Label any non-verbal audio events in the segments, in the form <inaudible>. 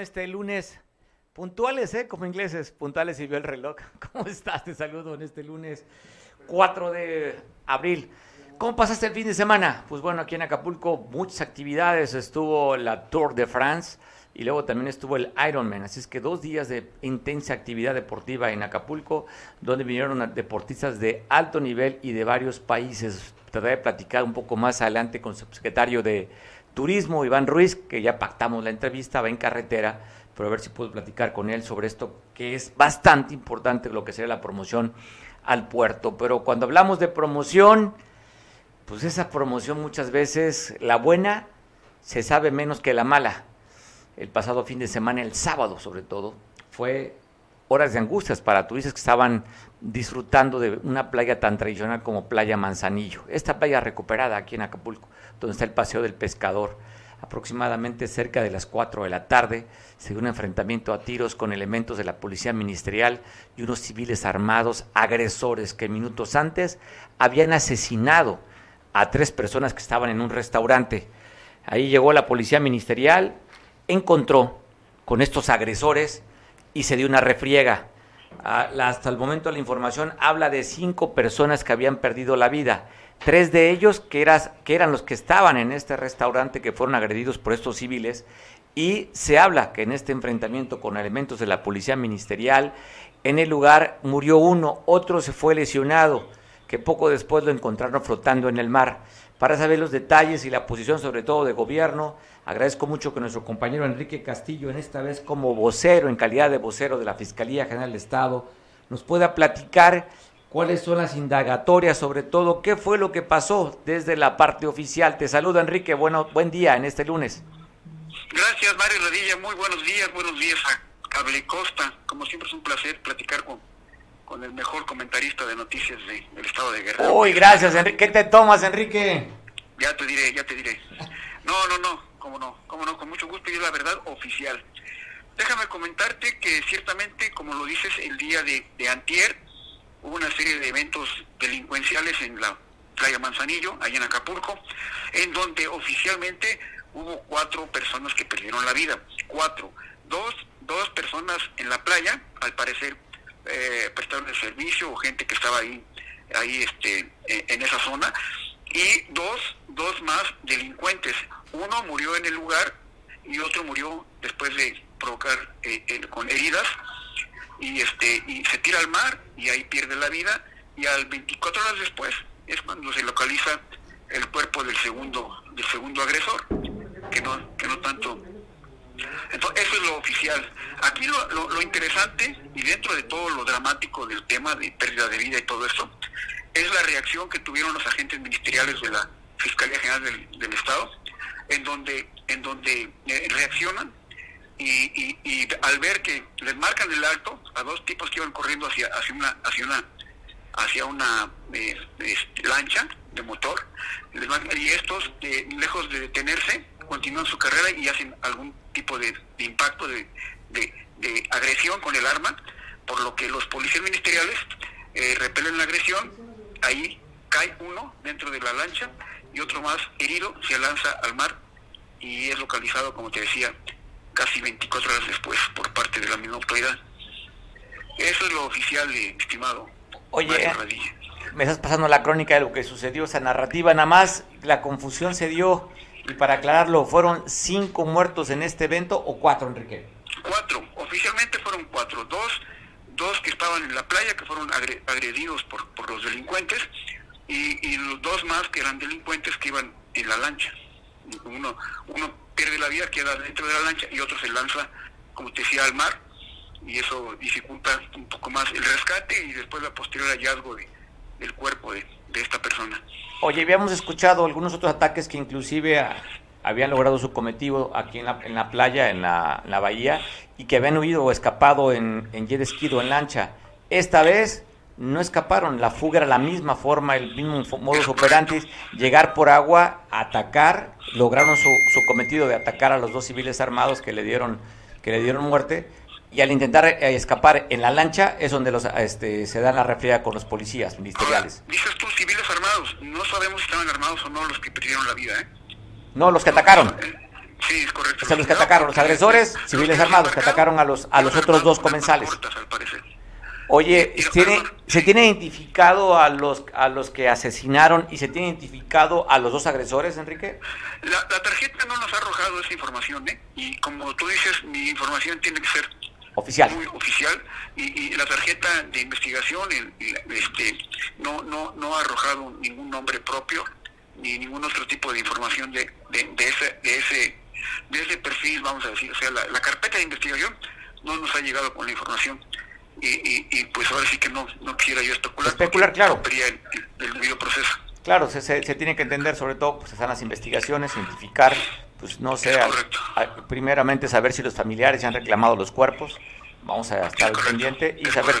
este lunes. Puntuales, ¿eh? Como ingleses, puntuales y vio el reloj. <laughs> ¿Cómo estás? Te saludo en este lunes 4 de abril. ¿Cómo pasaste el fin de semana? Pues bueno, aquí en Acapulco muchas actividades. Estuvo la Tour de France y luego también estuvo el Ironman. Así es que dos días de intensa actividad deportiva en Acapulco, donde vinieron deportistas de alto nivel y de varios países. Trataré de platicar un poco más adelante con su secretario de Turismo, Iván Ruiz, que ya pactamos la entrevista, va en carretera, pero a ver si puedo platicar con él sobre esto, que es bastante importante lo que sería la promoción al puerto. Pero cuando hablamos de promoción, pues esa promoción muchas veces, la buena, se sabe menos que la mala. El pasado fin de semana, el sábado sobre todo, fue horas de angustias para turistas que estaban disfrutando de una playa tan tradicional como Playa Manzanillo. Esta playa recuperada aquí en Acapulco donde está el Paseo del Pescador. Aproximadamente cerca de las 4 de la tarde se dio un enfrentamiento a tiros con elementos de la Policía Ministerial y unos civiles armados agresores que minutos antes habían asesinado a tres personas que estaban en un restaurante. Ahí llegó la Policía Ministerial, encontró con estos agresores y se dio una refriega. Ah, hasta el momento la información habla de cinco personas que habían perdido la vida tres de ellos que, eras, que eran los que estaban en este restaurante que fueron agredidos por estos civiles y se habla que en este enfrentamiento con elementos de la policía ministerial en el lugar murió uno, otro se fue lesionado, que poco después lo encontraron flotando en el mar. Para saber los detalles y la posición sobre todo de gobierno, agradezco mucho que nuestro compañero Enrique Castillo, en esta vez como vocero, en calidad de vocero de la Fiscalía General del Estado, nos pueda platicar cuáles son las indagatorias, sobre todo qué fue lo que pasó desde la parte oficial. Te saludo Enrique, bueno, buen día en este lunes. Gracias Mario Rodilla, muy buenos días, buenos días a Cable Costa. Como siempre es un placer platicar con, con el mejor comentarista de noticias del estado de Guerrero. Uy, gracias Enrique. ¿Qué te tomas Enrique? Ya te diré, ya te diré. No, no, no, cómo no, cómo no, con mucho gusto y es la verdad oficial. Déjame comentarte que ciertamente, como lo dices, el día de, de antier, hubo una serie de eventos delincuenciales en la playa Manzanillo, allá en Acapulco, en donde oficialmente hubo cuatro personas que perdieron la vida. Cuatro. Dos, dos personas en la playa, al parecer eh, prestaron el servicio o gente que estaba ahí, ahí este, en esa zona. Y dos, dos más delincuentes. Uno murió en el lugar y otro murió después de provocar eh, con heridas. Y este y se tira al mar y ahí pierde la vida. Y al 24 horas después es cuando se localiza el cuerpo del segundo del segundo agresor que no que no tanto. Entonces eso es lo oficial. Aquí lo, lo, interesante y dentro de todo lo dramático del tema de pérdida de vida y todo eso es la reacción que tuvieron los agentes ministeriales de la fiscalía general del, del estado en donde en donde eh, reaccionan y, al ver que les marcan el alto a dos tipos que iban corriendo hacia, hacia una hacia una hacia una eh, este, lancha de motor y estos eh, lejos de detenerse continúan su carrera y hacen algún tipo de, impacto de, de, agresión con el arma por lo que los policías ministeriales eh, repelen la agresión ahí cae uno dentro de la lancha y otro más herido se lanza al mar y es localizado como te decía casi 24 horas después por parte de la misma autoridad. Eso es lo oficial, eh, estimado. Oye, me estás pasando la crónica de lo que sucedió, esa narrativa, nada más la confusión se dio, y para aclararlo, ¿fueron cinco muertos en este evento o cuatro, Enrique? Cuatro, oficialmente fueron cuatro, dos, dos que estaban en la playa, que fueron agredidos por, por los delincuentes, y, los dos más que eran delincuentes que iban en la lancha. Uno, uno pierde la vida, queda dentro de la lancha y otro se lanza, como te decía, al mar y eso dificulta un poco más el rescate y después la posterior hallazgo de, del cuerpo de, esta persona. Oye, habíamos escuchado algunos otros ataques que inclusive habían logrado su cometido aquí en la, en la playa, en la, la, bahía, y que habían huido o escapado en, en jet ski en lancha. Esta vez no escaparon, la fuga era la misma forma, el mismo modus operandi, llegar por agua, atacar, lograron su, su, cometido de atacar a los dos civiles armados que le dieron, que le dieron muerte, y al intentar eh, escapar en la lancha es donde los, este, se da la refriega con los policías ministeriales. dices tú civiles armados, no sabemos si estaban armados o no los que perdieron la vida, ¿eh? No, los que atacaron. Eh, Sí, es correcto. O sea, los que atacaron, los agresores, civiles armados, que atacaron a los, a los otros dos comensales. Oye, ¿tiene, ¿se tiene identificado a los, a los que asesinaron y se tiene identificado a los dos agresores, Enrique? La, tarjeta no nos ha arrojado esa información, ¿eh? Y como tú dices, mi información tiene que ser oficial. Muy oficial. Y, la tarjeta de investigación este, no, no, no ha arrojado ningún nombre propio ni ningún otro tipo de información de, de, de ese, de, ese, de ese perfil, vamos a decir. O sea, la, la carpeta de investigación no nos ha llegado con la información y, y, pues ahora sí que no, no quisiera yo especular. Especular, claro. El, proceso. Claro, se, se, tiene que entender sobre todo, pues están las investigaciones, identificar, pues no sé, primeramente saber si los familiares ya han reclamado los cuerpos, vamos a estar pendiente y saber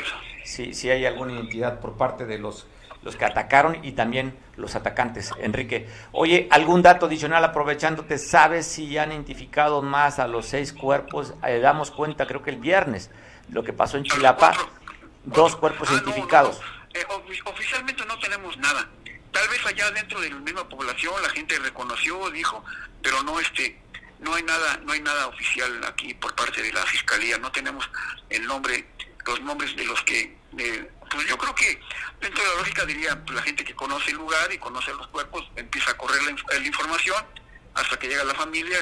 si, si hay alguna identidad por parte de los los que atacaron y también los atacantes. Enrique, oye, ¿algún dato adicional aprovechándote? ¿Sabes si han identificado más a los seis cuerpos? Eh, damos cuenta, creo que el viernes, lo que pasó en Chilapa, dos cuerpos ah, identificados. Eh, oficialmente no tenemos nada. Tal vez allá dentro de la misma población la gente reconoció, dijo, pero no este no hay nada no hay nada oficial aquí por parte de la fiscalía, no tenemos el nombre los nombres de los que pues yo creo que dentro de la lógica diría pues la gente que conoce el lugar y conoce los cuerpos empieza a correr la, información hasta que llega la familia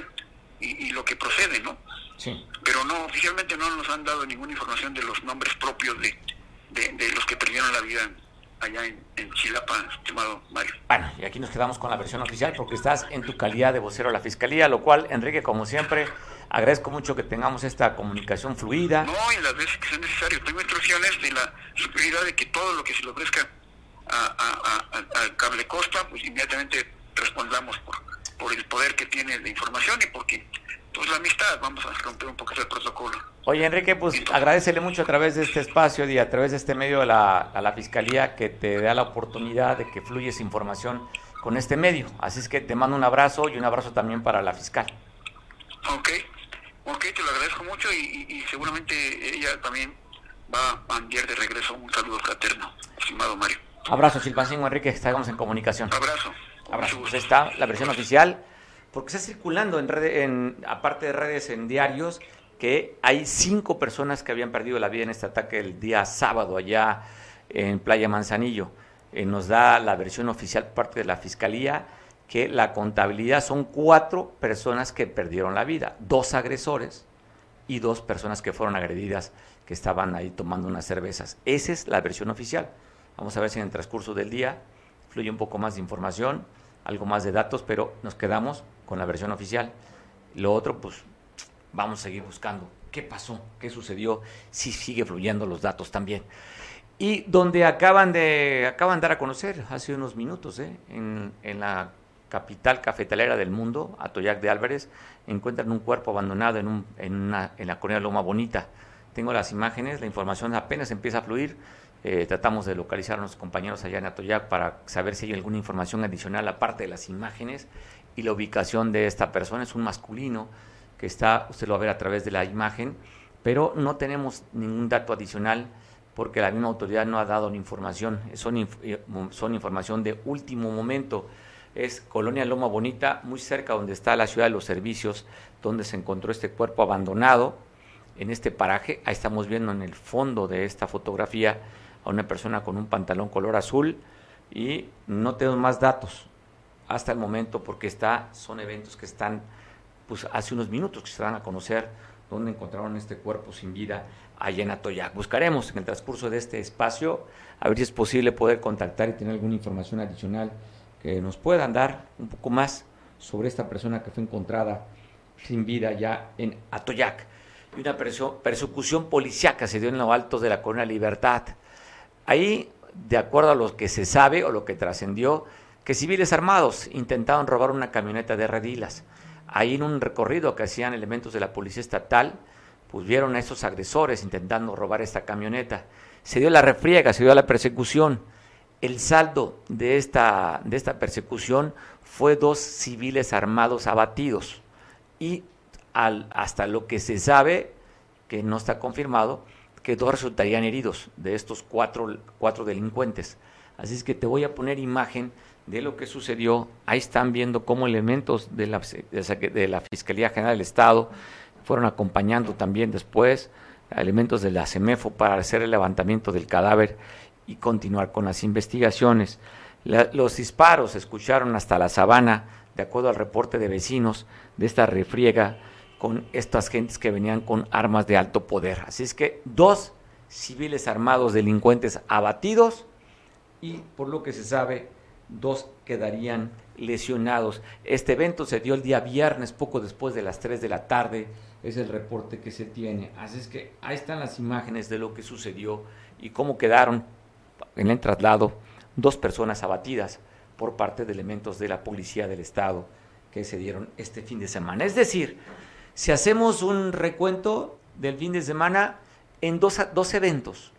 y, lo que procede, ¿no? Sí. Pero no, oficialmente no nos han dado ninguna información de los nombres propios de, de, los que perdieron la vida allá en, en, Chilapa, estimado Mario. Bueno, y aquí nos quedamos con la versión oficial porque estás en tu calidad de vocero de la Fiscalía, lo cual, Enrique, como siempre, agradezco mucho que tengamos esta comunicación fluida. No, y las veces que sea necesario. Tengo instrucciones de la superioridad de que todo lo que se le ofrezca a, Cable Costa, pues inmediatamente respondamos por, por el poder que tiene de información y porque pues la amistad, vamos a romper un poquito el protocolo. Oye, Enrique, pues agradecele mucho a través de este espacio y a través de este medio a la, a la Fiscalía que te da la oportunidad de que fluyes información con este medio. Así es que te mando un abrazo y un abrazo también para la fiscal. Ok, ok, te lo agradezco mucho y, seguramente ella también va a enviar de regreso un saludo fraterno, estimado Mario. Abrazo, Silvancingo Enrique, estamos en comunicación. Abrazo. Abrazo. Pues está la versión oficial porque está circulando en, redes, en aparte de redes, en diarios, que hay cinco personas que habían perdido la vida en este ataque el día sábado allá en Playa Manzanillo. Eh, nos da la versión oficial parte de la Fiscalía que la contabilidad son cuatro personas que perdieron la vida, dos agresores y dos personas que fueron agredidas que estaban ahí tomando unas cervezas. Esa es la versión oficial. Vamos a ver si en el transcurso del día fluye un poco más de información, algo más de datos, pero nos quedamos con la versión oficial. Lo otro, pues vamos a seguir buscando qué pasó, qué sucedió, si sigue fluyendo los datos también. Y donde acaban de, acaban de dar a conocer hace unos minutos, ¿eh? en, en la capital cafetalera del mundo, Atoyac de Álvarez, encuentran un cuerpo abandonado en, un, en, una, en la colonia Loma Bonita. Tengo las imágenes, la información apenas empieza a fluir. Eh, tratamos de localizar a nuestros compañeros allá en Atoyac para saber si hay alguna información adicional aparte de las imágenes y la ubicación de esta persona. Es un masculino que está, usted lo va a ver a través de la imagen, pero no tenemos ningún dato adicional porque la misma autoridad no ha dado la información. Son, eh, son información de último momento. Es Colonia Loma Bonita, muy cerca donde está la ciudad de los servicios, donde se encontró este cuerpo abandonado en este paraje. Ahí estamos viendo en el fondo de esta fotografía a una persona con un pantalón color azul y no tenemos más datos hasta el momento porque está, son eventos que están, pues hace unos minutos que se van a conocer dónde encontraron este cuerpo sin vida allá en Atoyac. Buscaremos en el transcurso de este espacio a ver si es posible poder contactar y tener alguna información adicional que nos puedan dar un poco más sobre esta persona que fue encontrada sin vida ya en Atoyac. Y una persecución policiaca se dio en los altos de la Corona Libertad. Ahí, de acuerdo a lo que se sabe o lo que trascendió, que civiles armados intentaron robar una camioneta de redilas. Ahí en un recorrido que hacían elementos de la policía estatal, pues vieron a esos agresores intentando robar esta camioneta. Se dio la refriega, se dio la persecución. El saldo de esta, de esta persecución fue dos civiles armados abatidos y al, hasta lo que se sabe, que no está confirmado, que dos resultarían heridos de estos cuatro, cuatro delincuentes. Así es que te voy a poner imagen de lo que sucedió. Ahí están viendo cómo elementos de la, de la Fiscalía General del Estado fueron acompañando también después elementos de la CEMEFO para hacer el levantamiento del cadáver y continuar con las investigaciones. los disparos se escucharon hasta la sabana, de acuerdo al reporte de vecinos de esta refriega con estas gentes que venían con armas de alto poder. Así es que dos civiles armados delincuentes abatidos y por lo que se sabe, dos quedarían lesionados. Este evento se dio el día viernes, poco después de las 3 de la tarde, es el reporte que se tiene. Así es que ahí están las imágenes de lo que sucedió y cómo quedaron en el traslado dos personas abatidas por parte de elementos de la policía del Estado que se dieron este fin de semana. Es decir, si hacemos un recuento del fin de semana en dos, dos eventos,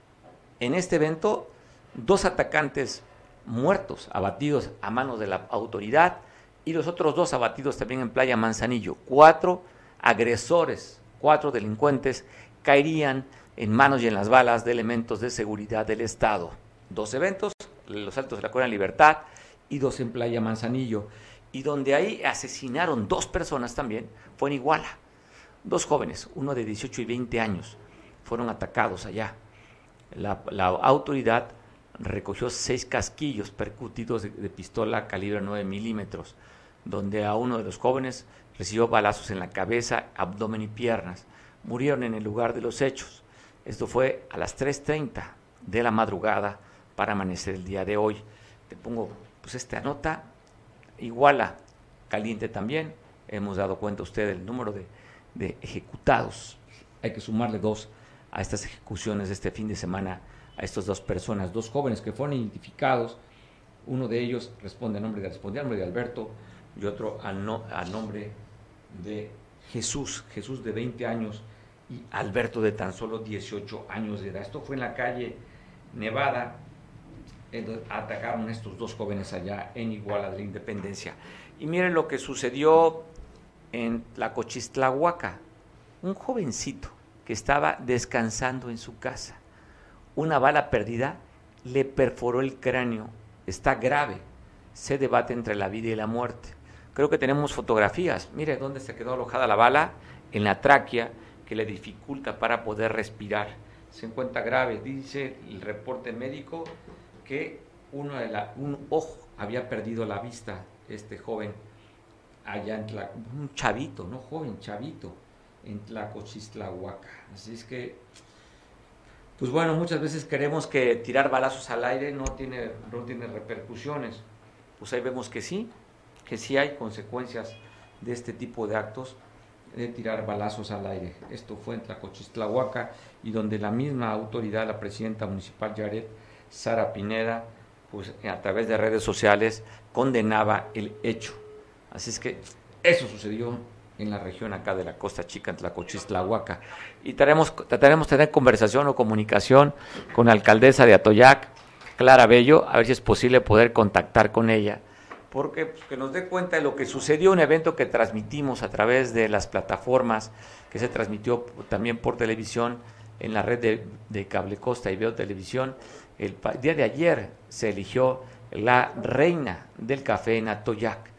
en este evento, dos atacantes muertos, abatidos a manos de la autoridad, y los otros dos abatidos también en Playa Manzanillo. Cuatro agresores, cuatro delincuentes, caerían en manos y en las balas de elementos de seguridad del Estado. Dos eventos, los Altos de la Corona Libertad y dos en Playa Manzanillo. Y donde ahí asesinaron dos personas también, fue en Iguala. Dos jóvenes, uno de 18 y 20 años, fueron atacados allá. La, la autoridad recogió seis casquillos percutidos de, pistola calibre 9 milímetros, donde a uno de los jóvenes recibió balazos en la cabeza, abdomen y piernas. Murieron en el lugar de los hechos. Esto fue a las 3.30 de la madrugada para amanecer el día de hoy. Te pongo pues esta nota, iguala, caliente también. Hemos dado cuenta usted del número de, de ejecutados. Hay que sumarle dos a estas ejecuciones este fin de semana a estas dos personas, dos jóvenes que fueron identificados. Uno de ellos responde a nombre de, responde nombre de Alberto y otro a, no, a nombre de Jesús, Jesús de 20 años y Alberto de tan solo 18 años de edad. Esto fue en la calle Nevada, atacaron estos dos jóvenes allá en Iguala de la Independencia. Y miren lo que sucedió en la Cochistlahuaca. Un jovencito que estaba descansando en su casa una bala perdida le perforó el cráneo. Está grave. Se debate entre la vida y la muerte. Creo que tenemos fotografías. Mire dónde se quedó alojada la bala, en la tráquea, que le dificulta para poder respirar. Se encuentra grave. Dice el reporte médico que uno de la, un ojo había perdido la vista, este joven, allá en un chavito, no joven, chavito, en Tlacochistlahuaca. Así es que pues bueno, muchas veces queremos que tirar balazos al aire no tiene, no tiene repercusiones. Pues ahí vemos que sí, que sí hay consecuencias de este tipo de actos de tirar balazos al aire. Esto fue en Tlacochistlahuaca y donde la misma autoridad, la presidenta municipal Yaret, Sara Pineda, pues a través de redes sociales condenaba el hecho. Así es que eso sucedió en la región acá de la Costa Chica, Tlacochistlahuaca. Y trataremos, trataremos de tener conversación o comunicación con la alcaldesa de Atoyac, Clara Bello, a ver si es posible poder contactar con ella, porque pues, que nos dé cuenta de lo que sucedió, un evento que transmitimos a través de las plataformas, que se transmitió también por televisión en la red de, de Cable Costa y Veo Televisión. El día de ayer se eligió la reina del café en Atoyac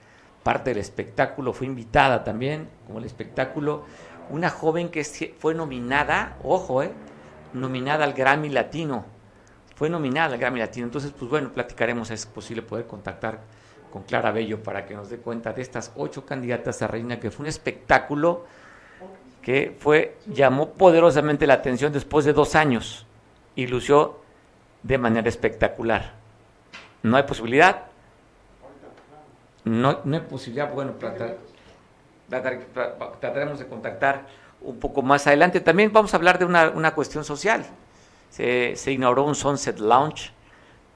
parte del espectáculo, fue invitada también, como el espectáculo, una joven que fue nominada, ojo, eh, nominada al Grammy Latino, fue nominada al Grammy Latino, entonces pues bueno, platicaremos, es posible poder contactar con Clara Bello para que nos dé cuenta de estas ocho candidatas a reina, que fue un espectáculo que fue, llamó poderosamente la atención después de dos años y lució de manera espectacular. No hay posibilidad, no, no hay posibilidad, bueno, trataremos de contactar un poco más adelante. También vamos a hablar de una, una cuestión social. Se, se, inauguró un Sunset Lounge.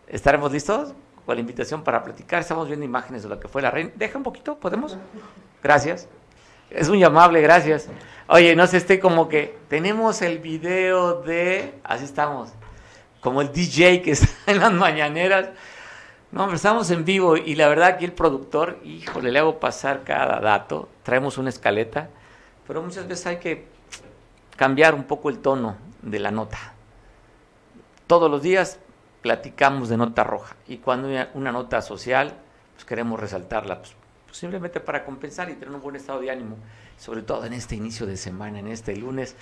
¿Estaremos listos con la invitación para platicar? Estamos viendo imágenes de lo que fue la reina. Deja un poquito, ¿podemos? Gracias. Es muy amable, gracias. Oye, no sé, estoy como que tenemos el video de, así estamos, como el DJ que <laughs> está en las mañaneras. No, estamos en vivo y la verdad aquí el productor, híjole, le hago pasar cada dato, traemos una escaleta, pero muchas veces hay que cambiar un poco el tono de la nota. Todos los días platicamos de nota roja y cuando hay una nota social, pues queremos resaltarla, pues, pues, simplemente para compensar y tener un buen estado de ánimo, sobre todo en este inicio de semana, en este lunes.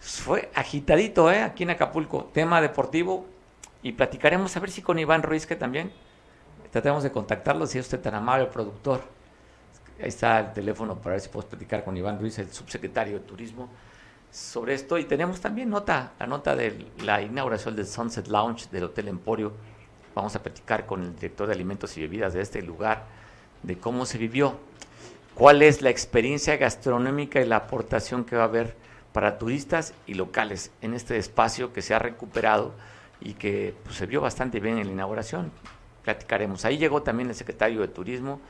Fue agitadito, ¿eh? Aquí en Acapulco, tema deportivo y platicaremos a ver si con Iván Ruiz, que también tratemos de contactarlo, si es usted tan amable, productor. Ahí está el teléfono para ver si podemos platicar con Iván Ruiz, el subsecretario de Turismo sobre esto y tenemos también nota, la nota de la inauguración del Sunset Lounge del Hotel Emporio. Vamos a platicar con el director de alimentos y bebidas de este lugar de cómo se vivió, cuál es la experiencia gastronómica y la aportación que va a haber para turistas y locales en este espacio que se ha recuperado y que pues, se vio bastante bien en la inauguración. Platicaremos. Ahí llegó también el secretario de Turismo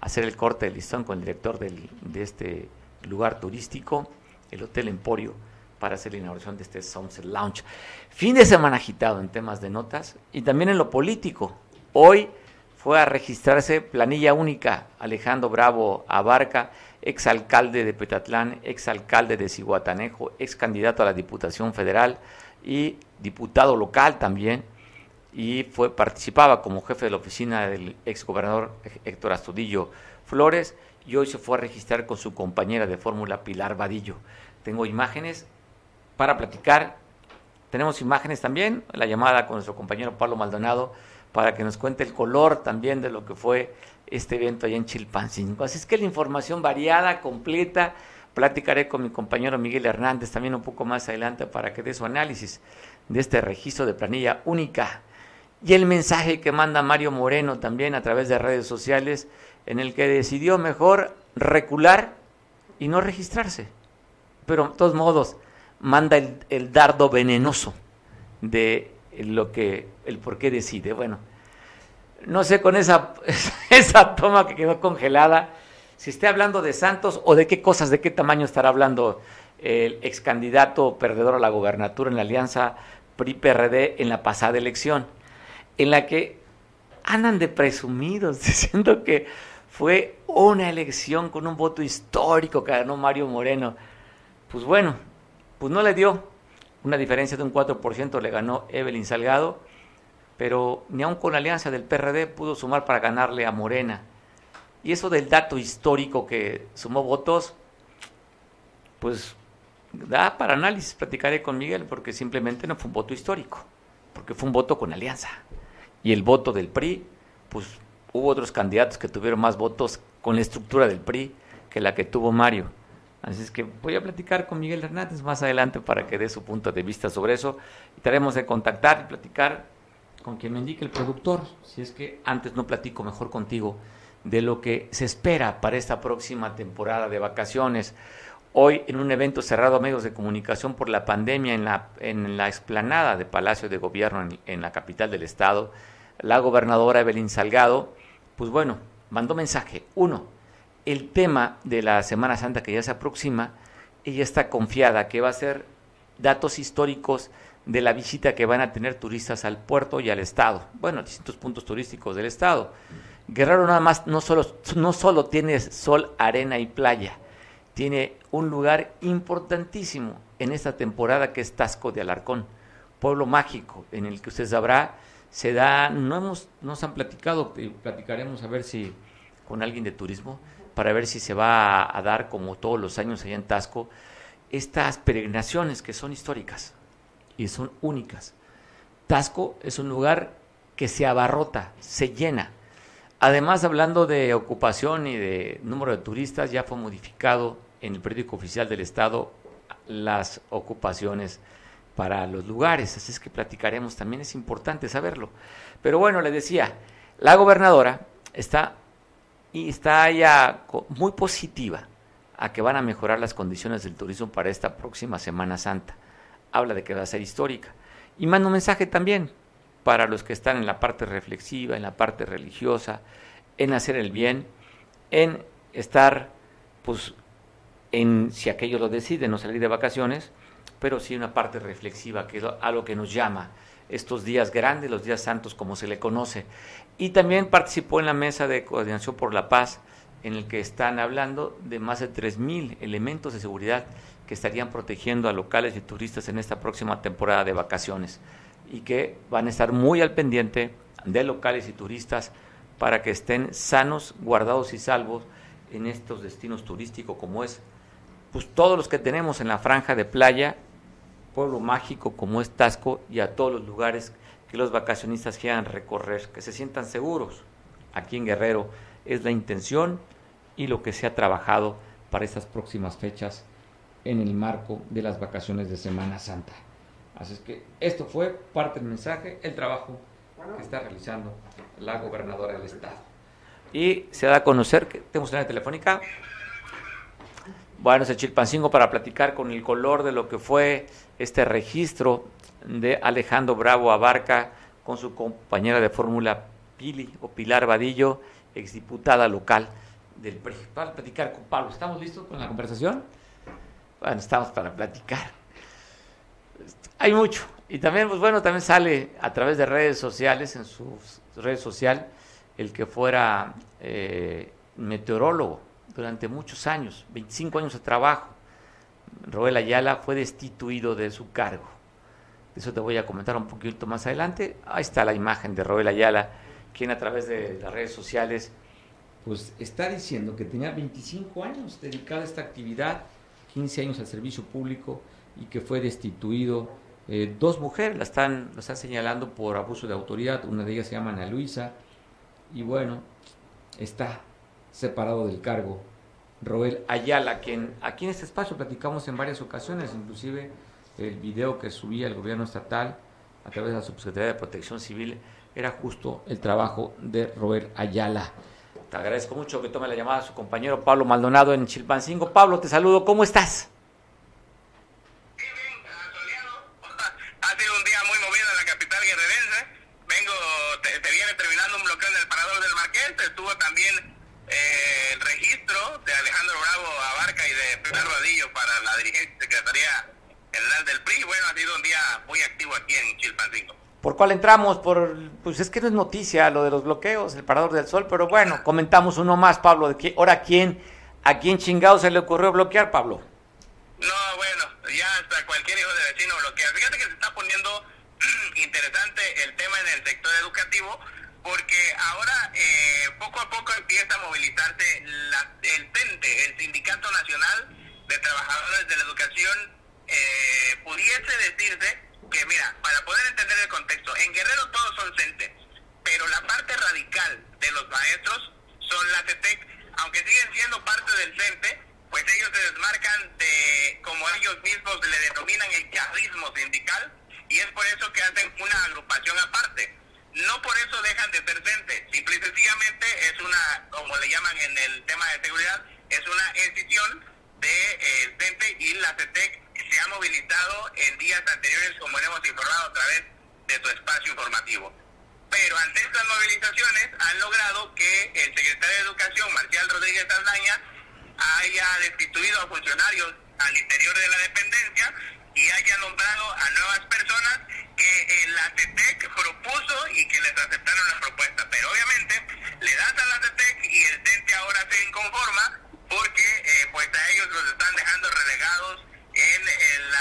a hacer el corte de listón con el director de este lugar turístico el Hotel Emporio, para hacer la inauguración de este Sunset Lounge. Fin de semana agitado en temas de notas y también en lo político. Hoy fue a registrarse planilla única Alejandro Bravo Abarca, exalcalde de Petatlán, exalcalde de Ciguatanejo, ex candidato a la Diputación Federal y diputado local también. Y fue, participaba como jefe de la oficina del exgobernador Héctor Astudillo Flores y hoy se fue a registrar con su compañera de fórmula Pilar Vadillo. Tengo imágenes para platicar. Tenemos imágenes también, la llamada con nuestro compañero Pablo Maldonado para que nos cuente el color también de lo que fue este evento allá en Chilpancingo. Así es que la información variada, completa, platicaré con mi compañero Miguel Hernández también un poco más adelante para que dé su análisis de este registro de planilla única. Y el mensaje que manda Mario Moreno también a través de redes sociales en el que decidió mejor recular y no registrarse. Pero de todos modos, manda el, dardo venenoso de lo que, el por qué decide. Bueno, no sé con esa, <laughs> esa toma que quedó congelada, si esté hablando de Santos o de qué cosas, de qué tamaño estará hablando el ex candidato perdedor a la gobernatura en la alianza PRI-PRD en la pasada elección, en la que andan de presumidos <laughs> diciendo que fue una elección con un voto histórico que ganó Mario Moreno. Pues bueno, pues no le dio una diferencia de un 4%, le ganó Evelyn Salgado, pero ni aun con la alianza del PRD pudo sumar para ganarle a Morena. Y eso del dato histórico que sumó votos, pues da para análisis, platicaré con Miguel, porque simplemente no fue un voto histórico, porque fue un voto con alianza. Y el voto del PRI, pues hubo otros candidatos que tuvieron más votos con la estructura del PRI que la que tuvo Mario. Así es que voy a platicar con Miguel Hernández más adelante para que dé su punto de vista sobre eso. Y trataremos de contactar y platicar con quien me indique el productor, si es que antes no platico mejor contigo de lo que se espera para esta próxima temporada de vacaciones. Hoy, en un evento cerrado a medios de comunicación por la pandemia en la, en la explanada de Palacio de Gobierno en la capital del estado, la gobernadora Evelyn Salgado pues bueno, mandó mensaje. Uno, el tema de la Semana Santa que ya se aproxima, ella está confiada que va a ser datos históricos de la visita que van a tener turistas al puerto y al estado, bueno, distintos puntos turísticos del estado. Guerrero nada más no solo, no solo tiene sol, arena y playa, tiene un lugar importantísimo en esta temporada que es Tasco de Alarcón, pueblo mágico en el que usted sabrá se da, no hemos, nos han platicado, platicaremos a ver si con alguien de turismo, para ver si se va a, dar como todos los años allá en Tasco, estas peregrinaciones que son históricas y son únicas. Tasco es un lugar que se abarrota, se llena. Además, hablando de ocupación y de número de turistas, ya fue modificado en el periódico oficial del Estado las ocupaciones para los lugares, así es que platicaremos, también es importante saberlo. Pero bueno, le decía, la gobernadora está y está ya muy positiva a que van a mejorar las condiciones del turismo para esta próxima Semana Santa. Habla de que va a ser histórica. Y manda un mensaje también para los que están en la parte reflexiva, en la parte religiosa, en hacer el bien, en estar, pues, en, si aquellos lo deciden, no salir de vacaciones, pero sí una parte reflexiva, que es a lo que nos llama estos días grandes, los días santos como se le conoce. Y también participó en la mesa de coordinación por la paz, en el que están hablando de más de 3.000 elementos de seguridad que estarían protegiendo a locales y turistas en esta próxima temporada de vacaciones. y que van a estar muy al pendiente de locales y turistas para que estén sanos, guardados y salvos en estos destinos turísticos como es pues todos los que tenemos en la franja de playa, pueblo mágico como es Tasco y a todos los lugares que los vacacionistas quieran recorrer, que se sientan seguros. Aquí en Guerrero es la intención y lo que se ha trabajado para estas próximas fechas en el marco de las vacaciones de Semana Santa. Así es que esto fue parte del mensaje, el trabajo que está realizando la gobernadora del estado. Y se da a conocer que tenemos una telefónica. Bueno, es Chilpancingo para platicar con el color de lo que fue este registro de Alejandro Bravo Abarca con su compañera de fórmula Pili o Pilar Vadillo, exdiputada local del PRI. Para platicar con Pablo. ¿Estamos listos con la conversación? Bueno, estamos para platicar. Hay mucho. Y también, pues bueno, también sale a través de redes sociales, en su red social, el que fuera eh, meteorólogo durante muchos años, 25 años de trabajo. Roel Ayala fue destituido de su cargo. Eso te voy a comentar un poquito más adelante. Ahí está la imagen de Roel Ayala, quien a través de las redes sociales pues está diciendo que tenía 25 años dedicado a esta actividad, 15 años al servicio público y que fue destituido. Eh, dos mujeres la están, lo están señalando por abuso de autoridad, una de ellas se llama Ana Luisa, y bueno, está separado del cargo Roel Ayala, quien aquí en este espacio platicamos en varias ocasiones, inclusive el video que subía el gobierno estatal a través de la Subsecretaría de Protección Civil era justo el trabajo de Roel Ayala. Te agradezco mucho que tome la llamada a su compañero Pablo Maldonado en Chilpancingo. Pablo, te saludo, ¿cómo estás? Bien, bien, soleado. Ha sido un día muy movido en la capital guerrerense. Vengo, te, te viene terminando un bloqueo en el parador del Marqués. Estuvo también eh, el registro de Alejandro Bravo Abarca y de Pilar Vadillo para la dirigencia y Secretaría General del PRI. Bueno, ha sido un día muy activo aquí en Chilpancingo. ¿Por cuál entramos? Por, pues es que no es noticia lo de los bloqueos, el Parador del Sol, pero bueno, comentamos uno más, Pablo. De que, ahora, ¿quién, ¿a quién chingado se le ocurrió bloquear, Pablo? No, bueno, ya hasta cualquier hijo de vecino bloquea. Fíjate que se está poniendo <clears throat> interesante el tema en el sector educativo, porque ahora eh, poco a poco empieza a movilizarse la, el CENTE, el Sindicato Nacional de Trabajadores de la Educación, eh, pudiese decirse que mira, para poder entender el contexto, en Guerrero todos son CENTE, pero la parte radical de los maestros son la CETEC, aunque siguen siendo parte del CENTE, pues ellos se desmarcan de, como ellos mismos le denominan, el charrismo sindical, y es por eso que hacen una agrupación aparte. No por eso dejan de ser CENTE, simple y sencillamente es una, como le llaman en el tema de seguridad, es una escisión de eh, CENTE y la CETEC se ha movilizado en días anteriores, como hemos informado a través de su espacio informativo. Pero ante estas movilizaciones han logrado que el secretario de Educación, Marcial Rodríguez Aldaña, haya destituido a funcionarios al interior de la dependencia y haya nombrado a nuevas personas que la CETEC propuso y que les aceptaron la propuesta. Pero obviamente le das a la CETEC y el CENTE ahora se inconforma porque eh, pues a ellos los están dejando relegados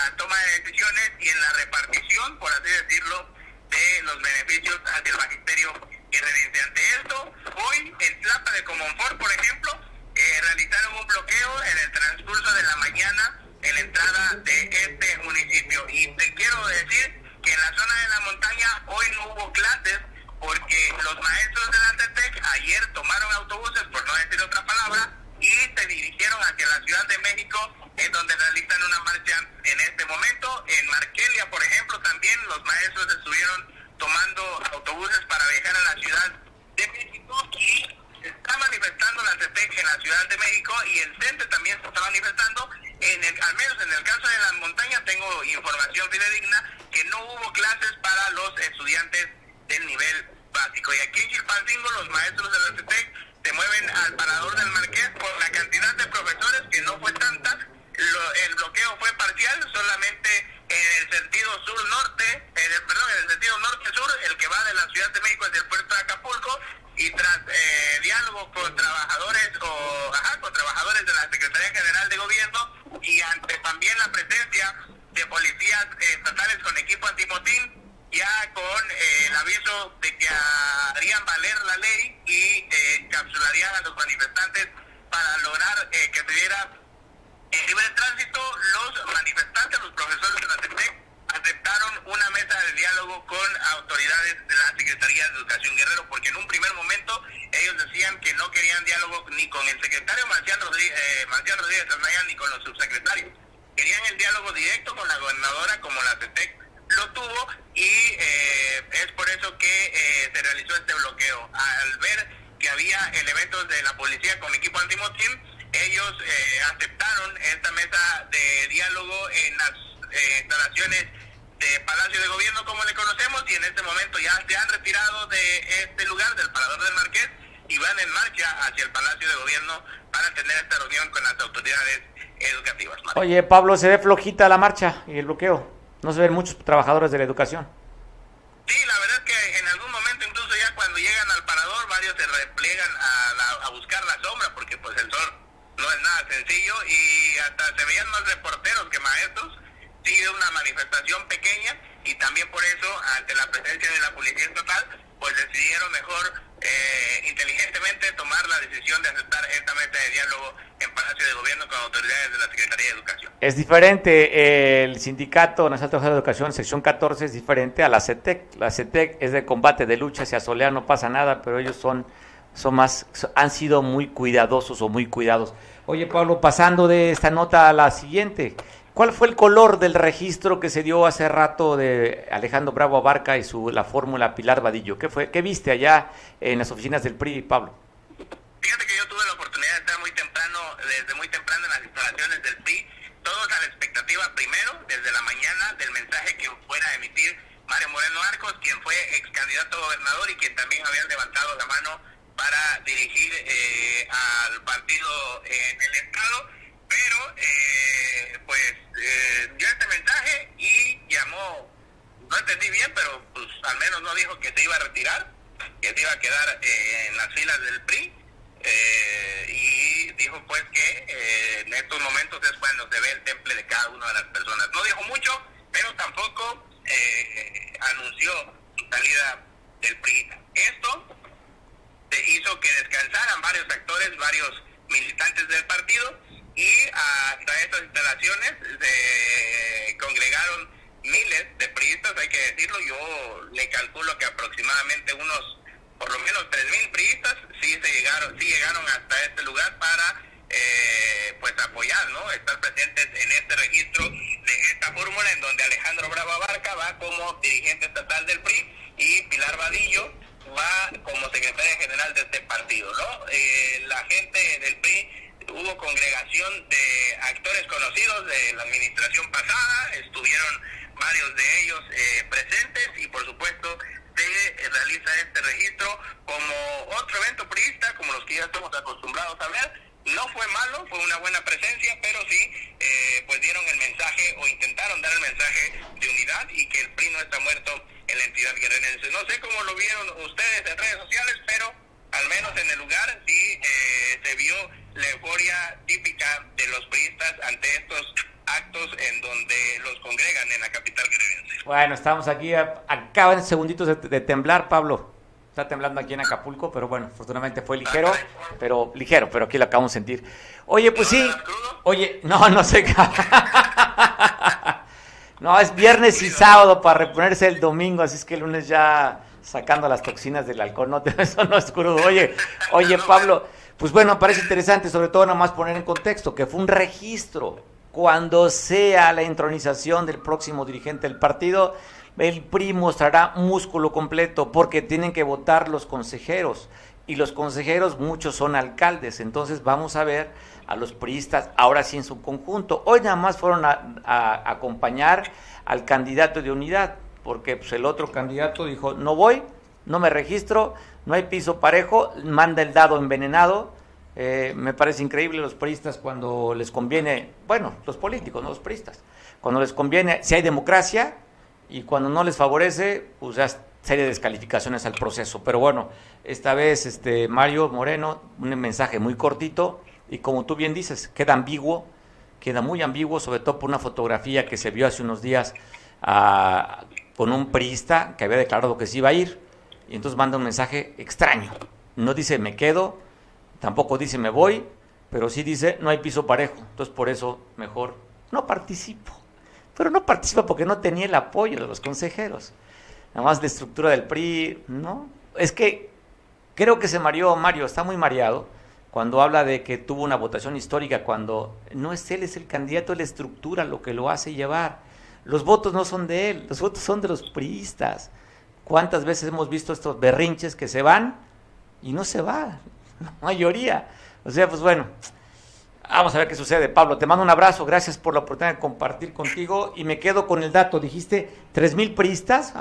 la toma de decisiones y en la repartición, por así decirlo, de los beneficios hacia el magisterio guerrerense. Ante esto, hoy en Tlapa de Comonfort, por ejemplo, eh, realizaron un bloqueo en el transcurso de la mañana en la entrada de este municipio. Y te quiero decir que en la zona de la montaña hoy no hubo clases porque los maestros de la ayer tomaron autobuses, por no decir otra palabra, y se dirigieron hacia la Ciudad de México, en donde realizan una marcha en este momento. En Marquelia, por ejemplo, también los maestros estuvieron tomando autobuses para viajar a la Ciudad de México y está manifestando la CETEC en la Ciudad de México y el CENTE también se está manifestando, en el, al menos en el caso de las montañas tengo información fidedigna que no hubo clases para los estudiantes del nivel básico. Y aquí en Chilpancingo los maestros de la CETEC se mueven al parador del Marqués por la cantidad de profesores que no fue tanta. Lo, el bloqueo fue parcial, solamente en el sentido sur-norte, en el, perdón, en el sentido norte-sur, el que va de la Ciudad de México hacia el puerto de Acapulco, y tras eh, diálogo con trabajadores o ajá, con trabajadores de la Secretaría General de Gobierno y ante también la presencia de policías estatales con equipo antimotín, ya con eh, el aviso de que harían valer la ley y eh, encapsularían a los manifestantes para lograr eh, que se diera el libre tránsito. Los manifestantes, los profesores de la CETEC, aceptaron una mesa de diálogo con autoridades de la Secretaría de Educación Guerrero, porque en un primer momento ellos decían que no querían diálogo ni con el secretario Marcial Rodríguez, eh, Rodríguez ni con los subsecretarios. Querían el diálogo directo con la gobernadora, como la CETEC lo tuvo, y eh, es por eso que eh, se realizó este bloqueo. Al ver que había elementos de la policía con equipo antimotín, ellos aceptaron esta mesa de diálogo en las instalaciones de Palacio de Gobierno como le conocemos y en este momento ya se han retirado de este lugar, del Parador del Marqués, y van en marcha hacia el Palacio de Gobierno para tener esta reunión con las autoridades educativas. Oye, Pablo, se ve flojita la marcha y el bloqueo. No se ven muchos trabajadores de la educación. Sí, la verdad es que en algún momento, incluso ya cuando llegan al parador, varios se replegan a, a buscar la sombra, porque pues el sol no es nada sencillo y hasta se veían más reporteros que maestros sigue una manifestación pequeña y también por eso, ante la presencia de la Policía Estatal, pues decidieron mejor eh, inteligentemente tomar la decisión de aceptar esta meta de diálogo en Palacio de Gobierno con autoridades de la Secretaría de Educación. Es diferente, el sindicato Nacional de Educación, sección 14, es diferente a la CETEC. La CETEC es de combate, de lucha, hacia solea no pasa nada, pero ellos son, son más, han sido muy cuidadosos o muy cuidados. Oye, Pablo, pasando de esta nota a la siguiente, ¿Cuál fue el color del registro que se dio hace rato de Alejandro Bravo Abarca y su la fórmula Pilar Vadillo? ¿Qué fue? ¿Qué viste allá en las oficinas del PRI, Pablo? Fíjate que yo tuve la oportunidad de estar muy temprano, desde muy temprano en las instalaciones del PRI, todos a la expectativa primero, desde la mañana, del mensaje que fuera a emitir Mario Moreno Arcos, quien fue ex candidato a gobernador y quien también había levantado la mano para dirigir eh, al partido en el Estado pero eh, pues eh, dio este mensaje y llamó, no entendí bien, pero pues al menos no dijo que se iba a retirar, que se iba a quedar eh, en las filas del PRI. Eh, y dijo pues que en estos momentos es cuando se ve el temple de cada una de las personas. No dijo mucho, pero tampoco anunció su salida del PRI. Esto hizo que descansaran varios actores, varios militantes del partido y hasta estas instalaciones se congregaron miles de priistas, hay que decirlo, yo le calculo que aproximadamente unos, por lo menos 3.000 priistas sí, se llegaron, sí llegaron hasta este lugar para eh, pues apoyar, ¿no? Estar presentes en este registro de esta fórmula en donde Alejandro Bravo Abarca va como dirigente estatal del PRI y Pilar Vadillo va como secretaria general de este partido, ¿no? Eh, la gente del PRI hubo congregación de actores conocidos de la administración pasada, estuvieron varios de ellos eh, presentes y por supuesto se realiza este registro como otro evento priista, como los que ya estamos acostumbrados a ver. No fue malo, fue una buena presencia, pero sí eh, pues dieron el mensaje o intentaron dar el mensaje de unidad y que el PRI no está muerto en la entidad guerrerense. No sé cómo lo vieron ustedes en redes sociales, pero al menos en el lugar sí eh, se vio la euforia típica de los priistas ante estos actos en donde los congregan en la capital guerrerense. Bueno, estamos aquí, acaban segunditos de, temblar, Pablo. Está temblando aquí en Acapulco, pero bueno, afortunadamente fue ligero, pero ligero, pero aquí lo acabamos de sentir. Oye, pues sí. Oye, no, no sé. <laughs> no, es viernes y sábado para reponerse el domingo, así es que el lunes ya sacando las toxinas del alcohol, no, <laughs> eso no es crudo. Oye, oye, Pablo, pues bueno, parece interesante, sobre todo nada más poner en contexto que fue un registro. Cuando sea la intronización del próximo dirigente del partido, el PRI mostrará músculo completo porque tienen que votar los consejeros y los consejeros muchos son alcaldes, entonces vamos a ver a los priistas ahora sí en su conjunto. Hoy nada más fueron a acompañar al candidato de unidad, porque pues, el otro candidato dijo, no voy, no me registro, no hay piso parejo, manda el dado envenenado. Eh, me parece increíble los priistas cuando les conviene, bueno, los políticos, no los priistas, cuando les conviene, si hay democracia, y cuando no les favorece, pues ya serie de descalificaciones al proceso. Pero bueno, esta vez este Mario Moreno, un mensaje muy cortito, y como tú bien dices, queda ambiguo, queda muy ambiguo, sobre todo por una fotografía que se vio hace unos días a con un priista que había declarado que se iba a ir y entonces manda un mensaje extraño. No dice me quedo, tampoco dice me voy, pero sí dice no hay piso parejo. Entonces por eso mejor no participo. Pero no participa porque no tenía el apoyo de los consejeros. Nada más la estructura del PRI, ¿no? Es que creo que se mareó Mario, está muy mareado cuando habla de que tuvo una votación histórica, cuando no es él, es el candidato de la estructura lo que lo hace llevar. Los votos no son de él, los votos son de los priistas. ¿Cuántas veces hemos visto estos berrinches que se van y no se va? <laughs> La mayoría. O sea, pues bueno, vamos a ver qué sucede. Pablo, te mando un abrazo, gracias por la oportunidad de compartir contigo y me quedo con el dato. Dijiste, ¿tres mil priistas?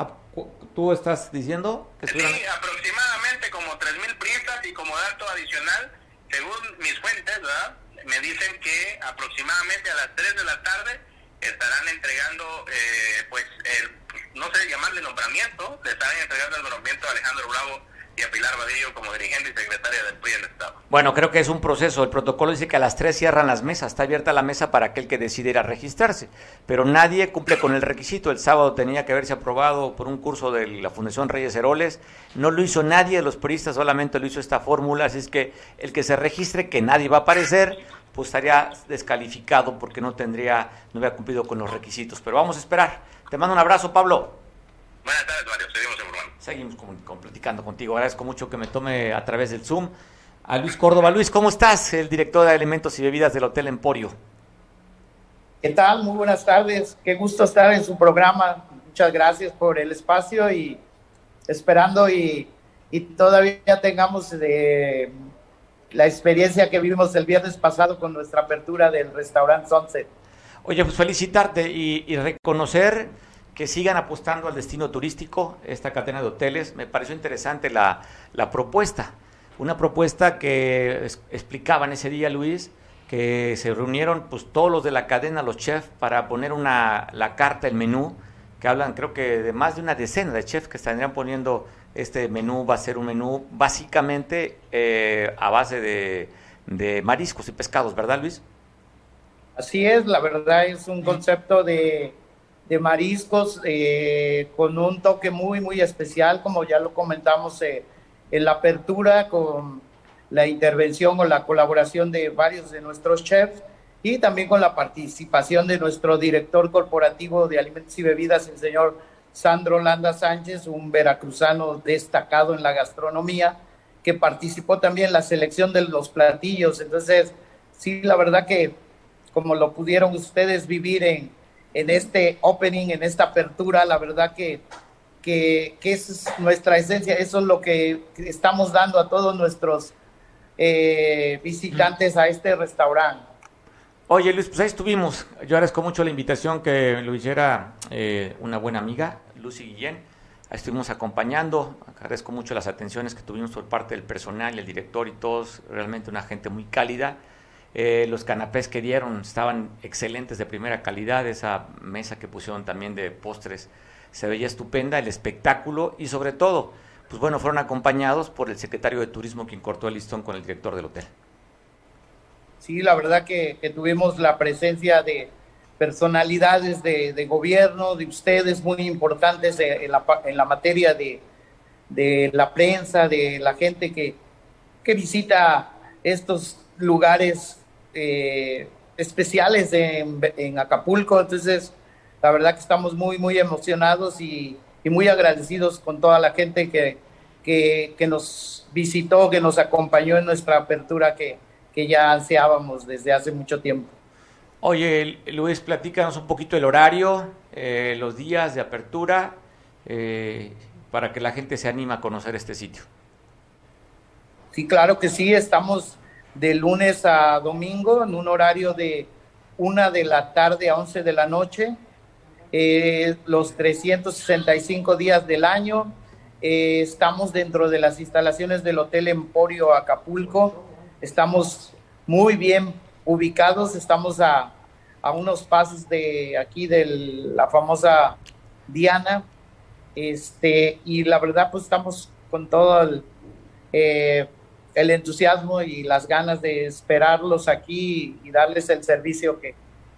¿Tú estás diciendo? Que sí, aproximadamente como tres mil priistas y como dato adicional, según mis fuentes, ¿verdad? me dicen que aproximadamente a las 3 de la tarde estarán entregando, eh, pues, el, no sé llamarle nombramiento, le estarán entregando el nombramiento a Alejandro Bravo y a Pilar Vadillo como dirigente y secretaria del PRI del Estado. Bueno, creo que es un proceso. El protocolo dice que a las 3 cierran las mesas. Está abierta la mesa para aquel que decide ir a registrarse. Pero nadie cumple con el requisito. El sábado tenía que haberse aprobado por un curso de la Fundación Reyes Heroles. No lo hizo nadie de los periodistas, solamente lo hizo esta fórmula. Así es que el que se registre, que nadie va a aparecer, pues estaría descalificado porque no tendría, no había cumplido con los requisitos. Pero vamos a esperar. Te mando un abrazo, Pablo. Buenas tardes, Mario. Seguimos Seguimos con, platicando contigo. Agradezco mucho que me tome a través del Zoom a Luis Córdoba. Luis, ¿cómo estás? El director de alimentos y bebidas del Hotel Emporio. ¿Qué tal? Muy buenas tardes. Qué gusto estar en su programa. Muchas gracias por el espacio y esperando y, y todavía tengamos de la experiencia que vivimos el viernes pasado con nuestra apertura del restaurante Sunset. Oye, pues felicitarte y, y reconocer que sigan apostando al destino turístico, esta cadena de hoteles. Me pareció interesante la, propuesta, una propuesta que explicaban ese día, Luis, que se reunieron pues todos los de la cadena, los chefs, para poner una, la carta, el menú, que hablan creo que de más de una decena de chefs que estarían poniendo este menú, va a ser un menú básicamente eh, a base de, de mariscos y pescados, ¿verdad Luis? Así es, la verdad es un concepto de de mariscos eh, con un toque muy, muy especial, como ya lo comentamos eh, en la apertura, con la intervención o la colaboración de varios de nuestros chefs y también con la participación de nuestro director corporativo de alimentos y bebidas, el señor Sandro Landa Sánchez, un veracruzano destacado en la gastronomía, que participó también en la selección de los platillos. Entonces, sí, la verdad que como lo pudieron ustedes vivir en, en este opening, en esta apertura, la verdad que, que, esa es nuestra esencia, eso es lo que estamos dando a todos nuestros eh, visitantes a este restaurante. Oye Luis, pues ahí estuvimos. Yo agradezco mucho la invitación que lo hiciera eh, una buena amiga, Lucy Guillén. Estuvimos acompañando. Agradezco mucho las atenciones que tuvimos por parte del personal, el director y todos. Realmente una gente muy cálida. Eh, los canapés que dieron estaban excelentes, de primera calidad. Esa mesa que pusieron también de postres se veía estupenda. El espectáculo y sobre todo, pues bueno, fueron acompañados por el secretario de Turismo quien cortó el listón con el director del hotel. Sí, la verdad que, tuvimos la presencia de personalidades de, gobierno, de ustedes muy importantes en la, en la materia de, la prensa, de la gente que visita estos lugares eh, especiales en, Acapulco. Entonces, la verdad que estamos muy, muy emocionados y, muy agradecidos con toda la gente que, que, nos visitó, que nos acompañó en nuestra apertura que, que ya ansiábamos desde hace mucho tiempo. Oye, Luis, platícanos un poquito el horario, eh, los días de apertura, eh, para que la gente se anime a conocer este sitio. Sí, claro que sí, estamos de lunes a domingo en un horario de una de la tarde a 11 de la noche, eh, los 365 días del año. Eh, estamos dentro de las instalaciones del Hotel Emporio Acapulco. Estamos muy bien ubicados, estamos a, a unos pasos de aquí de la famosa Diana. Este, y la verdad, pues estamos con todo el, eh, el entusiasmo y las ganas de esperarlos aquí y darles el servicio que,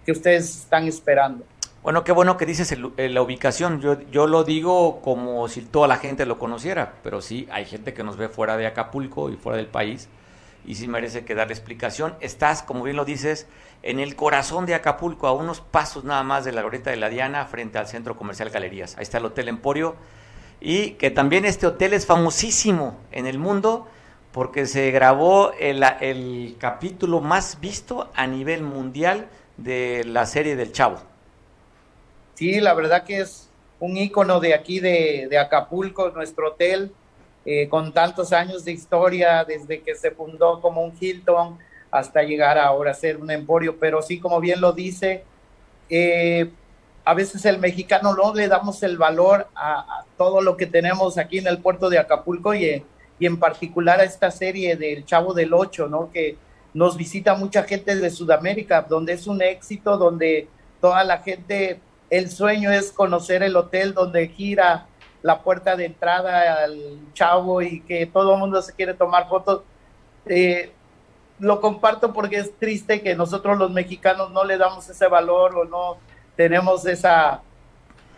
ustedes están esperando. Bueno, qué bueno que dices la ubicación. Yo, yo lo digo como si toda la gente lo conociera, pero sí, hay gente que nos ve fuera de Acapulco y fuera del país y sí merece que darle explicación. Estás, como bien lo dices, en el corazón de Acapulco, a unos pasos nada más de la Glorieta de la Diana, frente al Centro Comercial Galerías. Ahí está el Hotel Emporio y que también este hotel es famosísimo en el mundo porque se grabó el, el capítulo más visto a nivel mundial de la serie del Chavo. Sí, la verdad que es un ícono de aquí de, Acapulco, nuestro hotel, eh, con tantos años de historia, desde que se fundó como un Hilton hasta llegar ahora a ser un emporio, pero sí, como bien lo dice, eh, a veces el mexicano no le damos el valor a, todo lo que tenemos aquí en el puerto de Acapulco y, y en particular a esta serie del Chavo del Ocho, ¿no? Que nos visita mucha gente de Sudamérica, donde es un éxito, donde toda la gente, el sueño es conocer el hotel donde gira la puerta de entrada al Chavo y que todo el mundo se quiere tomar fotos. Eh, lo comparto porque es triste que nosotros los mexicanos no le damos ese valor o no tenemos esa,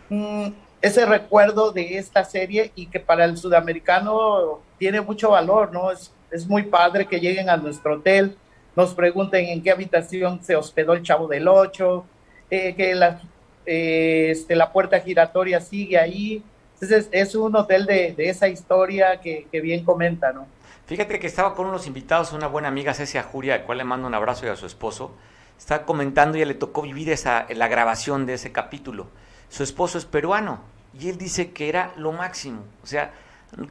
mm, ese recuerdo de esta serie y que para el sudamericano tiene mucho valor, ¿no? Es, es muy padre que lleguen a nuestro hotel, nos pregunten en qué habitación se hospedó el Chavo del Ocho, eh, que la, eh, este, la puerta giratoria sigue ahí. Entonces es un hotel de, de esa historia que, que, bien comenta, ¿no? Fíjate que estaba con unos invitados, una buena amiga Cecia Juria, al cual le mando un abrazo y a su esposo, está comentando y le tocó vivir esa, la grabación de ese capítulo. Su esposo es peruano y él dice que era lo máximo. O sea,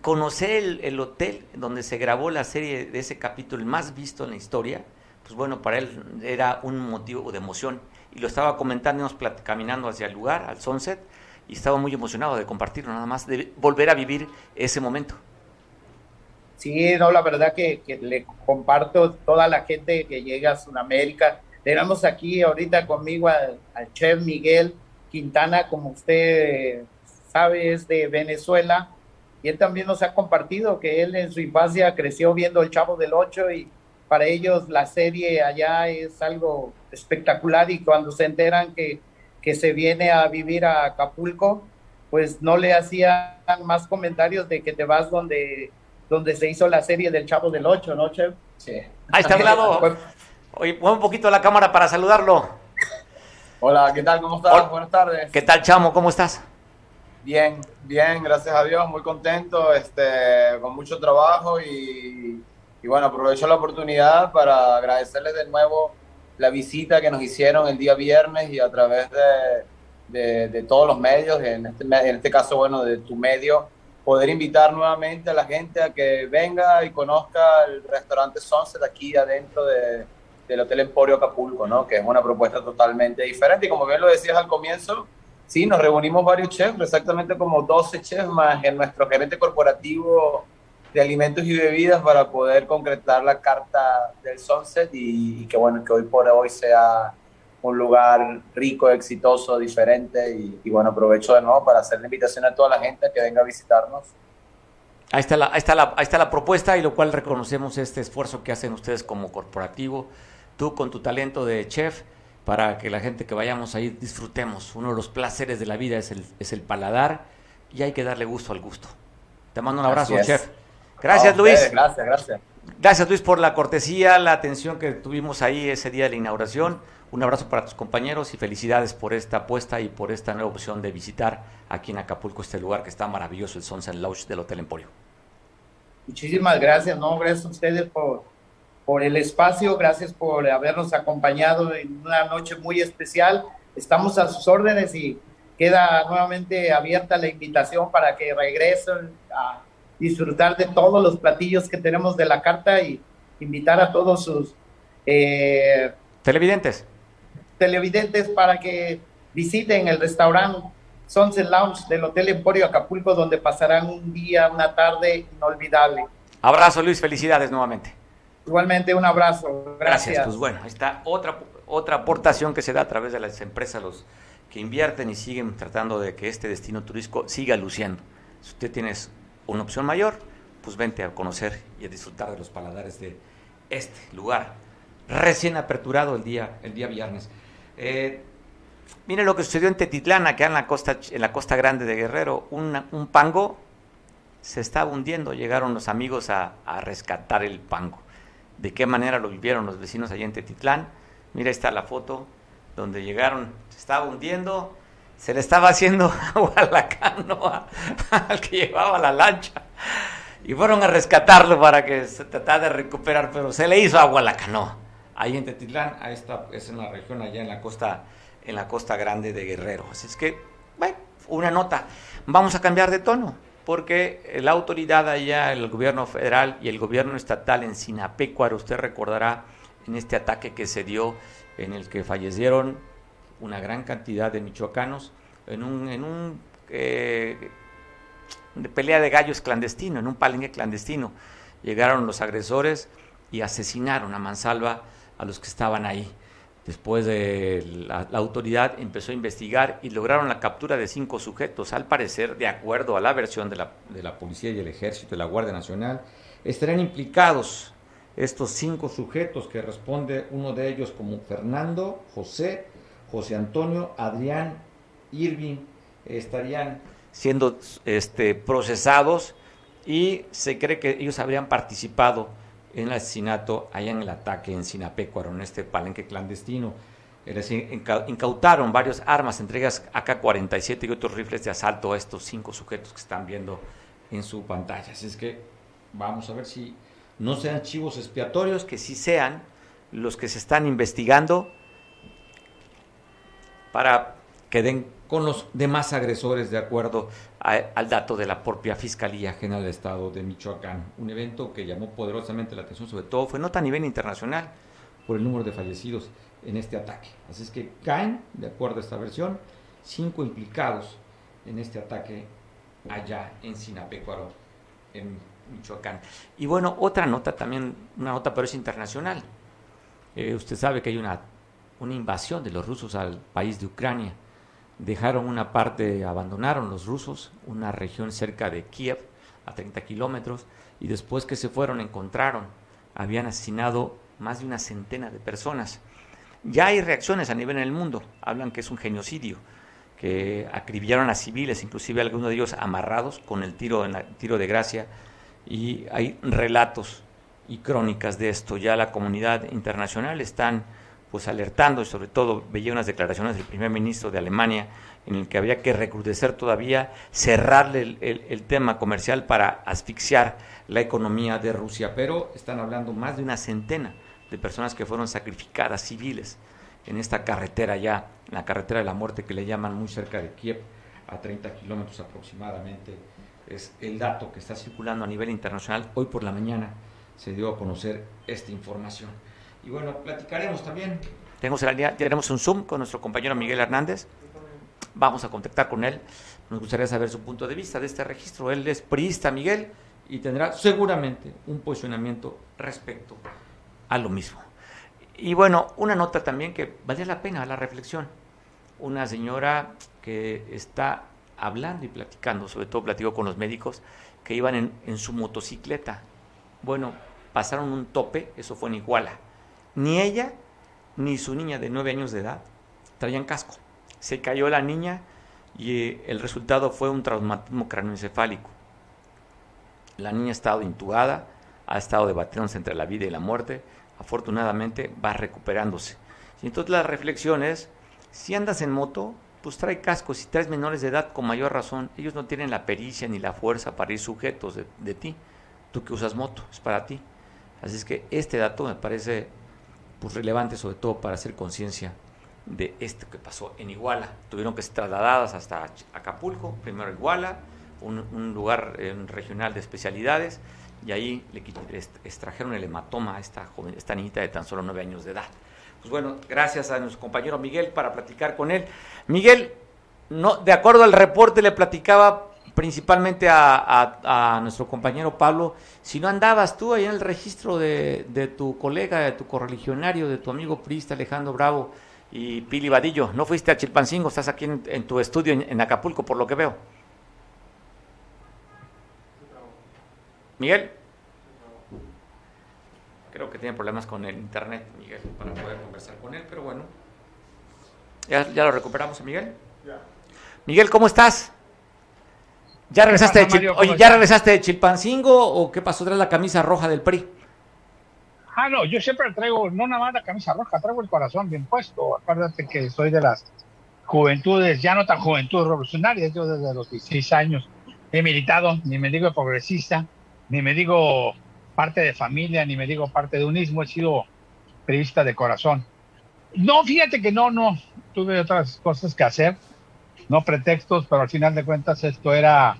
conocer el, el, hotel donde se grabó la serie de ese capítulo, más visto en la historia, pues bueno, para él era un motivo de emoción. Y lo estaba comentando, caminando hacia el lugar, al sunset, y estaba muy emocionado de compartirlo, nada más, de volver a vivir ese momento. Sí, no, la verdad que, que le comparto toda la gente que llega a Sudamérica tenemos aquí ahorita conmigo al, chef Miguel Quintana, como usted sabe, es de Venezuela. Y él también nos ha compartido que él en su infancia creció viendo El Chavo del Ocho y para ellos la serie allá es algo espectacular y cuando se enteran que, que se viene a vivir a Acapulco, pues no le hacían más comentarios de que te vas donde, donde se hizo la serie del Chavo del Ocho, ¿no, Chef? Sí. Ahí está al lado. <laughs> Pues, Oye, pon un poquito la cámara para saludarlo. Hola, ¿qué tal? ¿Cómo estás? Buenas tardes. ¿Qué tal, Chamo? ¿Cómo estás? Bien, bien, gracias a Dios, muy contento, este, con mucho trabajo y, bueno, aprovecho la oportunidad para agradecerles de nuevo la visita que nos hicieron el día viernes y a través de, de, todos los medios, en este, en este caso, bueno, de tu medio, poder invitar nuevamente a la gente a que venga y conozca el restaurante Sunset aquí adentro de, del Hotel Emporio Acapulco, ¿no? Que es una propuesta totalmente diferente. Y como bien lo decías al comienzo, sí, nos reunimos varios chefs, exactamente como 12 chefs más en nuestro gerente corporativo de alimentos y bebidas para poder concretar la carta del Sunset y, que bueno, que hoy por hoy sea un lugar rico, exitoso, diferente y, bueno, aprovecho de nuevo para hacer la invitación a toda la gente que venga a visitarnos. Ahí está, la, ahí, está la, ahí está la propuesta y lo cual reconocemos este esfuerzo que hacen ustedes como corporativo tú con tu talento de chef, para que la gente que vayamos ahí disfrutemos. Uno de los placeres de la vida es el, es el paladar y hay que darle gusto al gusto. Te mando un abrazo, chef. Gracias, Luis. Gracias, gracias. Gracias, Luis, por la cortesía, la atención que tuvimos ahí ese día de la inauguración. Un abrazo para tus compañeros y felicidades por esta apuesta y por esta nueva opción de visitar aquí en Acapulco este lugar que está maravilloso, el Sunset Lounge del Hotel Emporio. Muchísimas gracias, no, gracias a ustedes por por el espacio, gracias por habernos acompañado en una noche muy especial. Estamos a sus órdenes y queda nuevamente abierta la invitación para que regresen a disfrutar de todos los platillos que tenemos de la carta y invitar a todos sus eh, televidentes televidentes para que visiten el restaurante Sunset Lounge del Hotel Emporio Acapulco donde pasarán un día, una tarde inolvidable. Abrazo Luis, felicidades nuevamente. Igualmente, un abrazo. Gracias. Pues bueno, ahí está otra, otra aportación que se da a través de las empresas, los que invierten y siguen tratando de que este destino turístico siga luciendo. Si usted tiene una opción mayor, pues vente a conocer y a disfrutar de los paladares de este lugar recién aperturado el día, el día viernes. Eh, Mire lo que sucedió en Tetitlán, acá en la costa, en la costa grande de Guerrero. un pango se estaba hundiendo. Llegaron los amigos a, a, rescatar el pango. ¿De qué manera lo vivieron los vecinos allá en Tetitlán? Mira, está la foto donde llegaron. Se estaba hundiendo. Se le estaba haciendo <laughs> agua a la canoa al que llevaba la lancha. Y fueron a rescatarlo para que se tratara de recuperar, pero se le hizo agua a la canoa. Ahí en Tetitlán, ahí está, es en la región allá en la costa, en la costa grande de Guerrero. Así es que, bueno, una nota. Vamos a cambiar de tono, porque la autoridad allá, el gobierno federal y el gobierno estatal en Sinapecuaro, usted recordará en este ataque que se dio, en el que fallecieron una gran cantidad de michoacanos, en un, en un eh, pelea de gallos clandestino, en un palenque clandestino. Llegaron los agresores y asesinaron a mansalva a los que estaban ahí. Después de la, autoridad empezó a investigar y lograron la captura de cinco sujetos. Al parecer, de acuerdo a la versión de la, de la policía y el ejército, de la Guardia Nacional, estarían implicados estos cinco sujetos que responde uno de ellos como Fernando, José, José Antonio, Adrián, Irving, estarían siendo este, procesados y se cree que ellos habrían participado en el asesinato allá en el ataque en Sinapecuaro, en este palenque clandestino. Es decir, incautaron varias armas, entregas AK-47 y otros rifles de asalto a estos cinco sujetos que están viendo en su pantalla. Así es que vamos a ver si no sean chivos expiatorios, que sí sean los que se están investigando para que den con los demás agresores de acuerdo al dato de la propia Fiscalía General del Estado de Michoacán. Un evento que llamó poderosamente la atención, sobre todo fue nota a nivel internacional por el número de fallecidos en este ataque. Así es que caen, de acuerdo a esta versión, cinco implicados en este ataque allá en Sinapecuaro, en Michoacán. Y bueno, otra nota también, una nota pero es internacional. Eh, usted sabe que hay una, una invasión de los rusos al país de Ucrania dejaron una parte, abandonaron los rusos, una región cerca de Kiev, a 30 kilómetros, y después que se fueron encontraron, habían asesinado más de una centena de personas. Ya hay reacciones a nivel en el mundo, hablan que es un genocidio, que acribillaron a civiles, inclusive algunos de ellos amarrados con el tiro, en tiro de gracia, y hay relatos y crónicas de esto. Ya la comunidad internacional están pues alertando y sobre todo veía unas declaraciones del primer ministro de Alemania en el que había que recrudecer todavía, cerrarle el, tema comercial para asfixiar la economía de Rusia. Pero están hablando más de una centena de personas que fueron sacrificadas civiles en esta carretera ya, en la carretera de la muerte que le llaman muy cerca de Kiev, a 30 kilómetros aproximadamente. Es el dato que está circulando a nivel internacional. Hoy por la mañana se dio a conocer esta información. Y bueno, platicaremos también. Tenemos, tenemos un Zoom con nuestro compañero Miguel Hernández. Vamos a contactar con él. Nos gustaría saber su punto de vista de este registro. Él es priista, Miguel, y tendrá seguramente un posicionamiento respecto a lo mismo. Y bueno, una nota también que vale la pena la reflexión. Una señora que está hablando y platicando, sobre todo platicó con los médicos, que iban en, en su motocicleta. Bueno, pasaron un tope, eso fue en Iguala ni ella ni su niña de nueve años de edad traían casco. Se cayó la niña y eh, el resultado fue un traumatismo craneoencefálico. La niña ha estado intubada, ha estado debatiéndose entre la vida y la muerte. Afortunadamente va recuperándose. Y entonces la reflexión es, si andas en moto, pues trae casco. Si traes menores de edad, con mayor razón, ellos no tienen la pericia ni la fuerza para ir sujetos de, de ti. Tú que usas moto, es para ti. Así es que este dato me parece pues, relevante sobre todo para hacer conciencia de esto que pasó en Iguala. Tuvieron que ser trasladadas hasta Acapulco, primero Iguala, un, lugar regional de especialidades, y ahí le extrajeron el hematoma a esta, joven, esta niñita de tan solo nueve años de edad. Pues bueno, gracias a nuestro compañero Miguel para platicar con él. Miguel, no, de acuerdo al reporte le platicaba principalmente a, nuestro compañero Pablo, si no andabas tú ahí en el registro de, tu colega, de tu correligionario, de tu amigo priista Alejandro Bravo y Pili Vadillo, no fuiste a Chilpancingo, estás aquí en, tu estudio en, Acapulco, por lo que veo. Miguel. Creo que tiene problemas con el internet, Miguel, para poder conversar con él, pero bueno. ¿Ya, lo recuperamos, Miguel? Miguel, ¿cómo estás? ¿Ya regresaste, de Oye, ¿ya regresaste de Chilpancingo o qué pasó? ¿Traes la camisa roja del PRI? Ah, no, yo siempre traigo, no nada más la camisa roja, traigo el corazón bien puesto. Acuérdate que soy de las juventudes, ya no tan juventudes revolucionarias, yo desde los 16 años he militado, ni me digo progresista, ni me digo parte de familia, ni me digo parte de unismo, he sido periodista de corazón. No, fíjate que no, no, tuve otras cosas que hacer, no pretextos, pero al final de cuentas esto era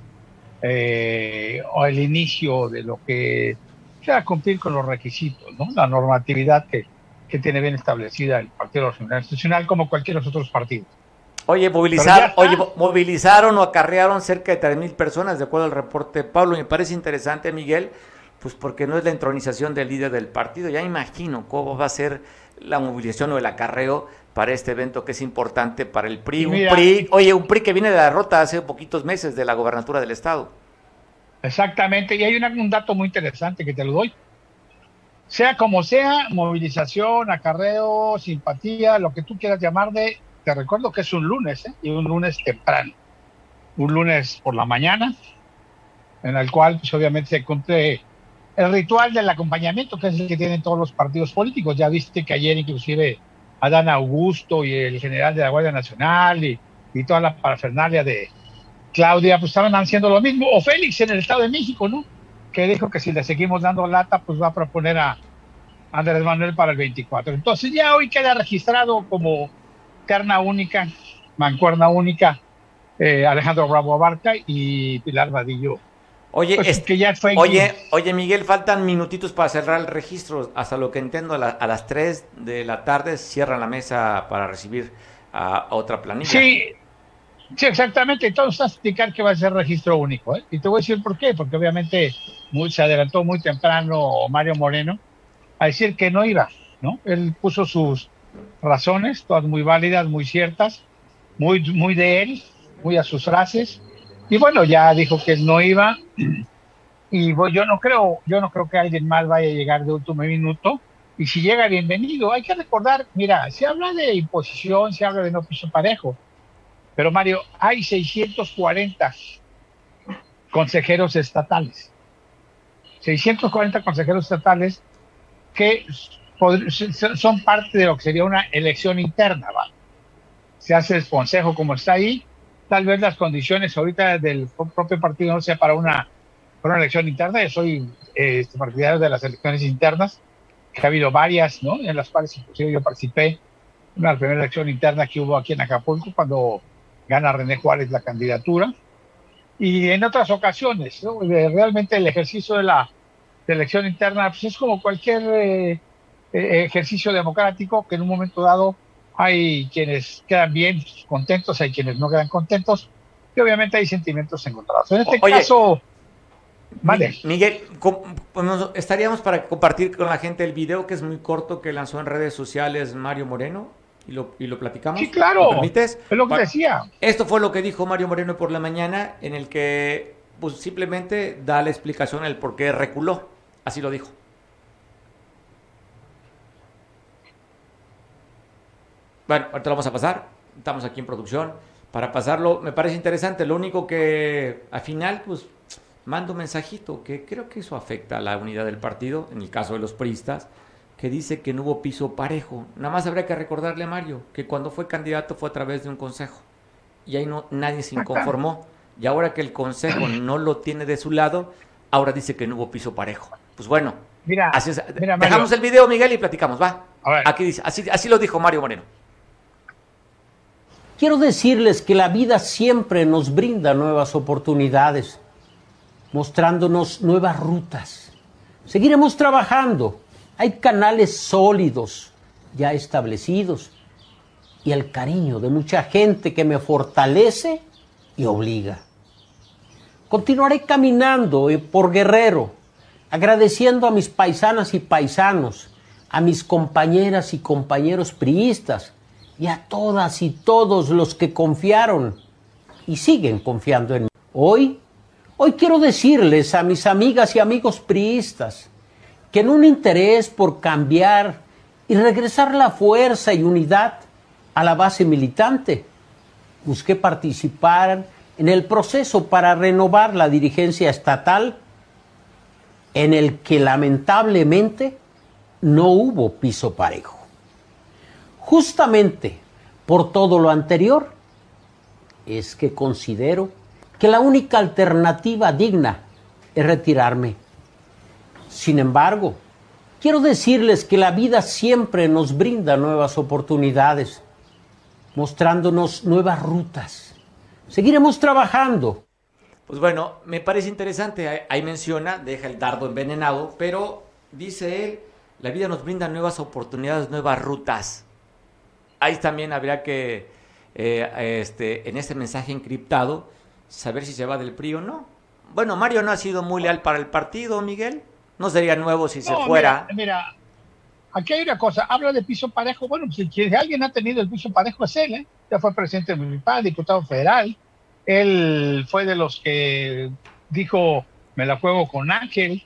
eh, el inicio de lo que era cumplir con los requisitos, ¿no? la normatividad que, que tiene bien establecida el Partido Nacional Institucional como cualquier otros partidos. Oye, movilizar, oye, movilizaron o acarrearon cerca de 3.000 personas, de acuerdo al reporte de Pablo. Me parece interesante, Miguel, pues porque no es la entronización del líder del partido. Ya imagino cómo va a ser la movilización o el acarreo para este evento que es importante para el PRI. Un PRI, oye, un PRI que viene de la derrota hace poquitos meses de la gobernatura del Estado. Exactamente, y hay un dato muy interesante que te lo doy. Sea como sea, movilización, acarreo, simpatía, lo que tú quieras llamar de te recuerdo que es un lunes, ¿eh? y un lunes temprano, un lunes por la mañana, en el cual pues, obviamente se cumple el ritual del acompañamiento, que es el que tienen todos los partidos políticos. Ya viste que ayer inclusive Adán Augusto y el general de la Guardia Nacional y, y toda la parafernalia de Claudia, pues estaban haciendo lo mismo. O Félix en el Estado de México, ¿no? Que dijo que si le seguimos dando lata, pues va a proponer a Andrés Manuel para el 24. Entonces ya hoy queda registrado como terna única, mancuerna única, eh, Alejandro Bravo Abarca y Pilar Vadillo. Oye, pues, que ya fue oye, oye, Miguel, faltan minutitos para cerrar el registro. Hasta lo que entiendo, a, las 3 de la tarde cierran la mesa para recibir a, otra planilla. Sí, sí, exactamente. Entonces, a explicar que va a ser registro único. ¿eh? Y te voy a decir por qué. Porque obviamente muy, se adelantó muy temprano Mario Moreno a decir que no iba. ¿no? Él puso sus razones, todas muy válidas, muy ciertas, muy, muy de él, muy a sus frases. Y bueno, ya dijo que no iba. Y yo no creo, yo no creo que alguien más vaya a llegar de último minuto. Y si llega, bienvenido. Hay que recordar, mira, se habla de imposición, se habla de no piso parejo. Pero Mario, hay 640 consejeros estatales. 640 consejeros estatales que son parte de lo que sería una elección interna. Se hace el consejo como está ahí. Tal vez las condiciones ahorita del propio partido no sea para una, una elección interna. Yo soy eh, este, partidario de las elecciones internas, que ha habido varias, ¿no? en las cuales inclusive yo participé. Una primera elección interna que hubo aquí en Acapulco cuando gana René Juárez la candidatura. Y en otras ocasiones, realmente el ejercicio de la elección interna pues es como cualquier eh, eh, ejercicio democrático que en un momento dado hay quienes quedan bien contentos, hay quienes no quedan contentos y obviamente hay sentimientos encontrados. En este caso, vale. Miguel, estaríamos para compartir con la gente el video que es muy corto que lanzó en redes sociales Mario Moreno y lo, y lo platicamos. Sí, claro. permites? Es lo que decía. Esto fue lo que dijo Mario Moreno por la mañana en el que pues, simplemente da la explicación el por qué reculó. Así lo dijo. Bueno, ahorita lo vamos a pasar. Estamos aquí en producción. Para pasarlo, me parece interesante. Lo único que al final, pues, mando un mensajito que creo que eso afecta a la unidad del partido, en el caso de los priistas, que dice que no hubo piso parejo. Nada más habría que recordarle a Mario que cuando fue candidato fue a través de un consejo. Y ahí no, nadie se inconformó. Y ahora que el consejo no lo tiene de su lado, ahora dice que no hubo piso parejo. Pues bueno, mira, así dejamos el video, Miguel, y platicamos, va. Aquí dice, así, así lo dijo Mario Moreno. Quiero decirles que la vida siempre nos brinda nuevas oportunidades, mostrándonos nuevas rutas. Seguiremos trabajando. Hay canales sólidos ya establecidos y el cariño de mucha gente que me fortalece y obliga. Continuaré caminando por Guerrero, agradeciendo a mis paisanas y paisanos, a mis compañeras y compañeros priistas, y a todas y todos los que confiaron y siguen confiando en mí. Hoy, hoy quiero decirles a mis amigas y amigos priistas que en un interés por cambiar y regresar la fuerza y unidad a la base militante. Busqué participar en el proceso para renovar la dirigencia estatal en el que lamentablemente no hubo piso parejo. Justamente por todo lo anterior es que considero que la única alternativa digna es retirarme. Sin embargo, quiero decirles que la vida siempre nos brinda nuevas oportunidades, mostrándonos nuevas rutas. Seguiremos trabajando. Pues bueno, me parece interesante, ahí menciona, deja el dardo envenenado, pero dice él, la vida nos brinda nuevas oportunidades, nuevas rutas. Ahí también habría que, eh, este, en este mensaje encriptado, saber si se va del PRI o no. Bueno, Mario no ha sido muy leal para el partido, Miguel. No sería nuevo si se fuera. Mira, aquí hay una cosa. Habla de piso parejo. Bueno, si alguien ha tenido el piso parejo es él. ¿eh? Ya fue presidente municipal, diputado federal. Él fue de los que dijo, me la juego con Ángel.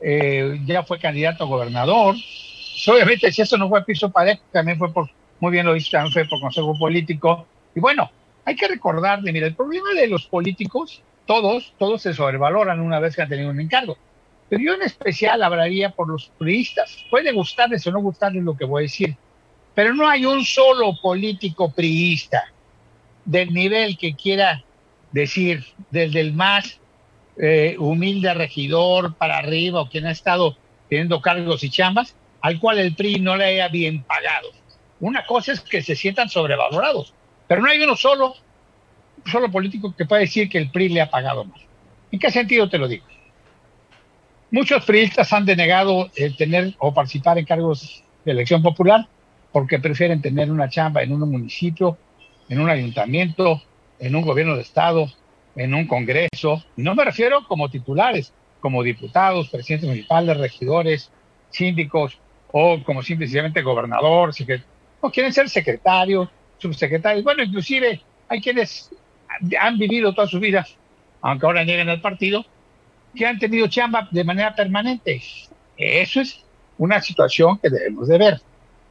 Eh, ya fue candidato a gobernador. Obviamente, si eso no fue piso parejo, también fue por, muy bien lo dice, fue por consejo político. Y bueno, hay que recordarle, mira, el problema de los políticos, todos, todos se sobrevaloran una vez que han tenido un encargo. Pero yo en especial hablaría por los priistas. Puede gustarles o no gustarles lo que voy a decir, pero no hay un solo político priista del nivel que quiera decir, desde el más eh, humilde regidor para arriba o quien ha estado teniendo cargos y chambas, al cual el PRI no le haya bien pagado. Una cosa es que se sientan sobrevalorados, pero no hay uno solo, solo político que pueda decir que el PRI le ha pagado más. ¿En qué sentido te lo digo? Muchos priistas han denegado el tener o participar en cargos de elección popular porque prefieren tener una chamba en un municipio, en un ayuntamiento, en un gobierno de estado, en un congreso. No me refiero como titulares, como diputados, presidentes municipales, regidores, síndicos o como simplemente gobernador, o quieren ser secretarios, subsecretarios, bueno, inclusive hay quienes han vivido toda su vida, aunque ahora lleguen al partido, que han tenido chamba de manera permanente. Eso es una situación que debemos de ver.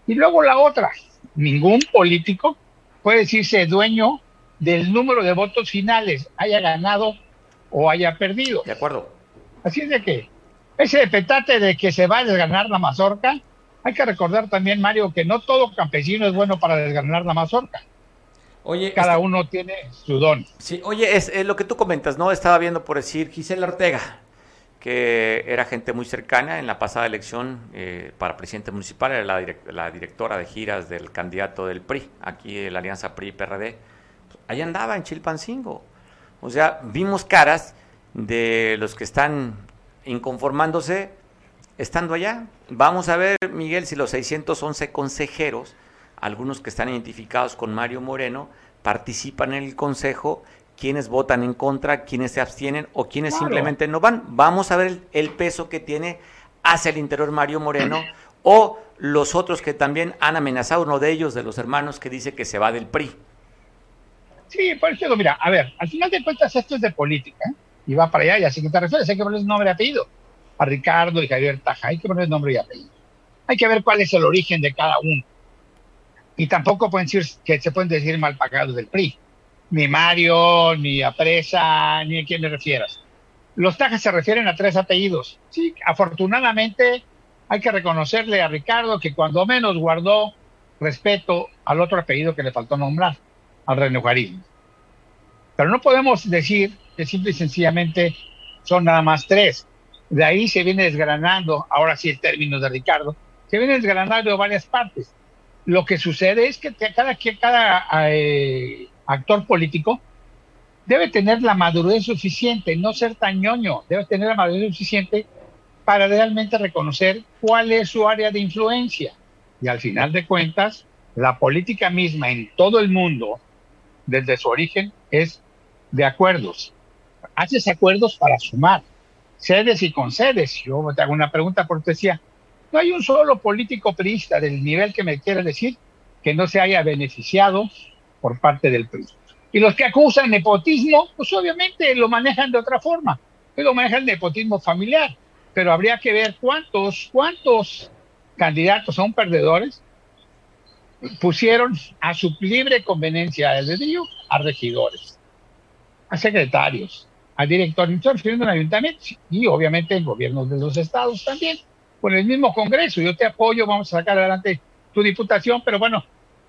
Y luego la otra, ningún político puede decirse dueño del número de votos finales, haya ganado o haya perdido. De acuerdo. Así es de que ese petate de que se va a desganar la mazorca, hay que recordar también, Mario, que no todo campesino es bueno para desgranar la mazorca. Oye, cada este uno tiene su don. Sí, oye, es, lo que tú comentas, ¿no? Estaba viendo por decir Gisela Ortega, que era gente muy cercana en la pasada elección eh, para presidente municipal, era la, directora de giras del candidato del PRI, aquí la alianza PRI-PRD. Ahí andaba en Chilpancingo. O sea, vimos caras de los que están inconformándose estando allá. Vamos a ver, Miguel, si los 611 consejeros, algunos que están identificados con Mario Moreno, participan en el consejo, quiénes votan en contra, quiénes se abstienen o quiénes simplemente no van. Vamos a ver el, peso que tiene hacia el interior Mario Moreno <clears throat> o los otros que también han amenazado, uno de ellos, de los hermanos, que dice que se va del PRI. Sí, por eso mira, a ver, al final de cuentas esto es de política ¿eh? y va para allá, y así que te refieres, hay que ponerle nombre y apellido a Ricardo y Javier Taja. Hay que poner nombre y apellido. Hay que ver cuál es el origen de cada uno. Y tampoco pueden decir que se pueden decir mal pagados del PRI. Ni Mario, ni a Presa, ni a quien le refieras. Los Tajas se refieren a tres apellidos. Sí, afortunadamente hay que reconocerle a Ricardo que cuando menos guardó respeto al otro apellido que le faltó nombrar, al renujarismo. Pero no podemos decir que simple y sencillamente son nada más tres. De ahí se viene desgranando, ahora sí el término de Ricardo, se viene desgranando de varias partes. Lo que sucede es que cada, cada eh, actor político debe tener la madurez suficiente, no ser tan ñoño, debe tener la madurez suficiente para realmente reconocer cuál es su área de influencia. Y al final de cuentas, la política misma en todo el mundo, desde su origen, es de acuerdos. Haces acuerdos para sumar sedes y concedes. Yo te hago una pregunta por decía, no hay un solo político priista del nivel que me quiere decir que no se haya beneficiado por parte del PRI. Y los que acusan nepotismo, pues obviamente lo manejan de otra forma, lo manejan nepotismo familiar, pero habría que ver cuántos, cuántos candidatos son perdedores pusieron a su libre conveniencia de dedillo a regidores, a secretarios, a directores, estoy refiriendo al ayuntamiento y obviamente el gobierno de los estados también, con el mismo Congreso. Yo te apoyo, vamos a sacar adelante tu diputación, pero bueno,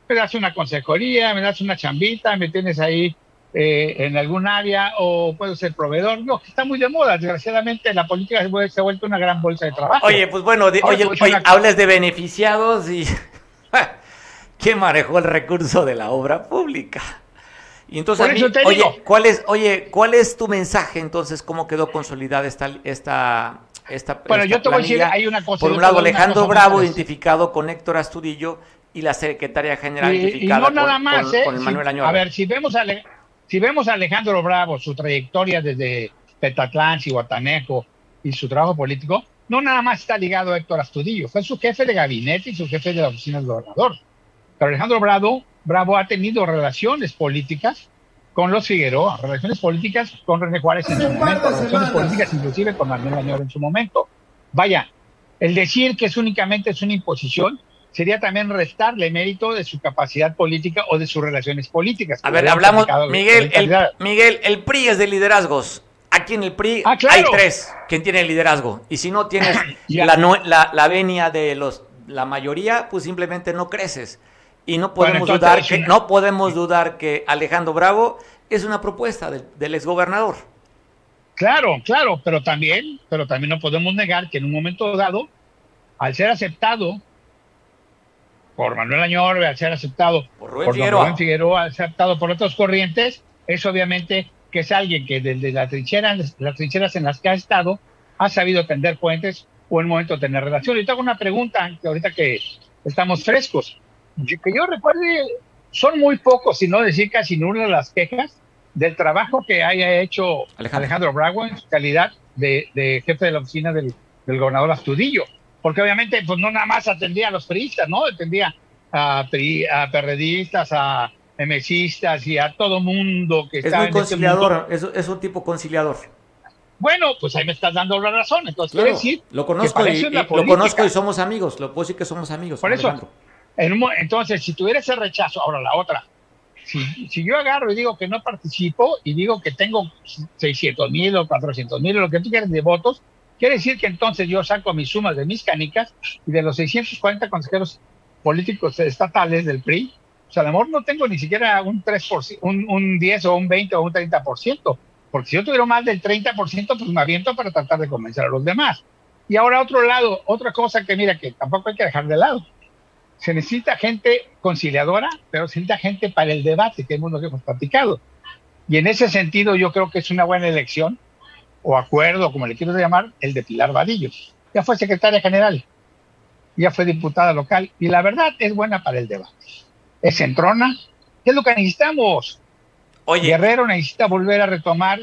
me das una consejería, me das una chambita, me tienes ahí eh, en algún área o puedo ser proveedor. No, está muy de moda. Desgraciadamente la política se, ha vuelto una gran bolsa de trabajo. Oye, pues bueno, oye, oye hables de beneficiados y <laughs> ¿quién manejó el recurso de la obra pública? Y entonces, oye, ¿cuál es, oye, ¿cuál es tu mensaje entonces? ¿Cómo quedó consolidada esta, esta, esta Bueno, yo te voy a decir, hay una cosa. Por un lado, Alejandro Bravo, identificado con Héctor Astudillo, y la secretaria general identificada y no nada más, ¿eh? Manuel Añora. A ver, si vemos, a, si vemos a Alejandro Bravo, su trayectoria desde Petatlán, Cihuatanejo y su trabajo político, no nada más está ligado a Héctor Astudillo, fue su jefe de gabinete y su jefe de la oficina del gobernador. Pero Alejandro Bravo, Bravo ha tenido relaciones políticas con los Figueroa, relaciones políticas con René Juárez en su momento, relaciones políticas inclusive con Manuel Añor en su momento. Vaya, el decir que es únicamente es una imposición sería también restarle mérito de su capacidad política o de sus relaciones políticas. A ver, hablamos, Miguel, el, Miguel, el PRI es de liderazgos. Aquí en el PRI ah, hay tres quien tiene liderazgo. Y si no tienes <coughs> la, la, la venia de los la mayoría, pues simplemente no creces. Y no podemos dudar que no podemos dudar que Alejandro Bravo es una propuesta del, del exgobernador. Claro, claro, pero también, pero también no podemos negar que en un momento dado, al ser aceptado por Manuel Añor, al ser aceptado por Rubén, Figueroa. Figueroa, aceptado por otras corrientes, es obviamente que es alguien que desde la trinchera, las trincheras en las que ha estado ha sabido tender puentes o en un momento tener relación. Y te hago una pregunta, que ahorita que estamos frescos que yo recuerde, son muy pocos, si no decir casi nula las quejas del trabajo que haya hecho Alejandro, Bravo en su calidad de, jefe de la oficina del, gobernador Astudillo. Porque obviamente, pues no nada más atendía a los periodistas, ¿no? Atendía a, a perredistas, a emesistas y a todo mundo que es muy este conciliador, es, un tipo conciliador. Bueno, pues ahí me estás dando la razón. Entonces, quiero decir, lo conozco, y, lo conozco y somos amigos. Lo puedo decir que somos amigos. Por eso, entonces, si tuviera ese rechazo, ahora la otra, si, si, yo agarro y digo que no participo y digo que tengo 600 mil o 400 mil o lo que tú quieras de votos, quiere decir que entonces yo saco mis sumas de mis canicas y de los 640 consejeros políticos estatales del PRI, o sea, a lo mejor no tengo ni siquiera un 3%, un, un 10 o un 20 o un 30%, porque si yo tuviera más del 30%, pues me aviento para tratar de convencer a los demás. Y ahora otro lado, otra cosa que mira que tampoco hay que dejar de lado se necesita gente conciliadora, pero se necesita gente para el debate, que es lo que hemos platicado. Y en ese sentido yo creo que es una buena elección, o acuerdo, como le quiero llamar, el de Pilar Vadillo. Ya fue secretaria general, ya fue diputada local, y la verdad es buena para el debate. Es centrona, ¿qué es lo que necesitamos? Oye. Guerrero necesita volver a retomar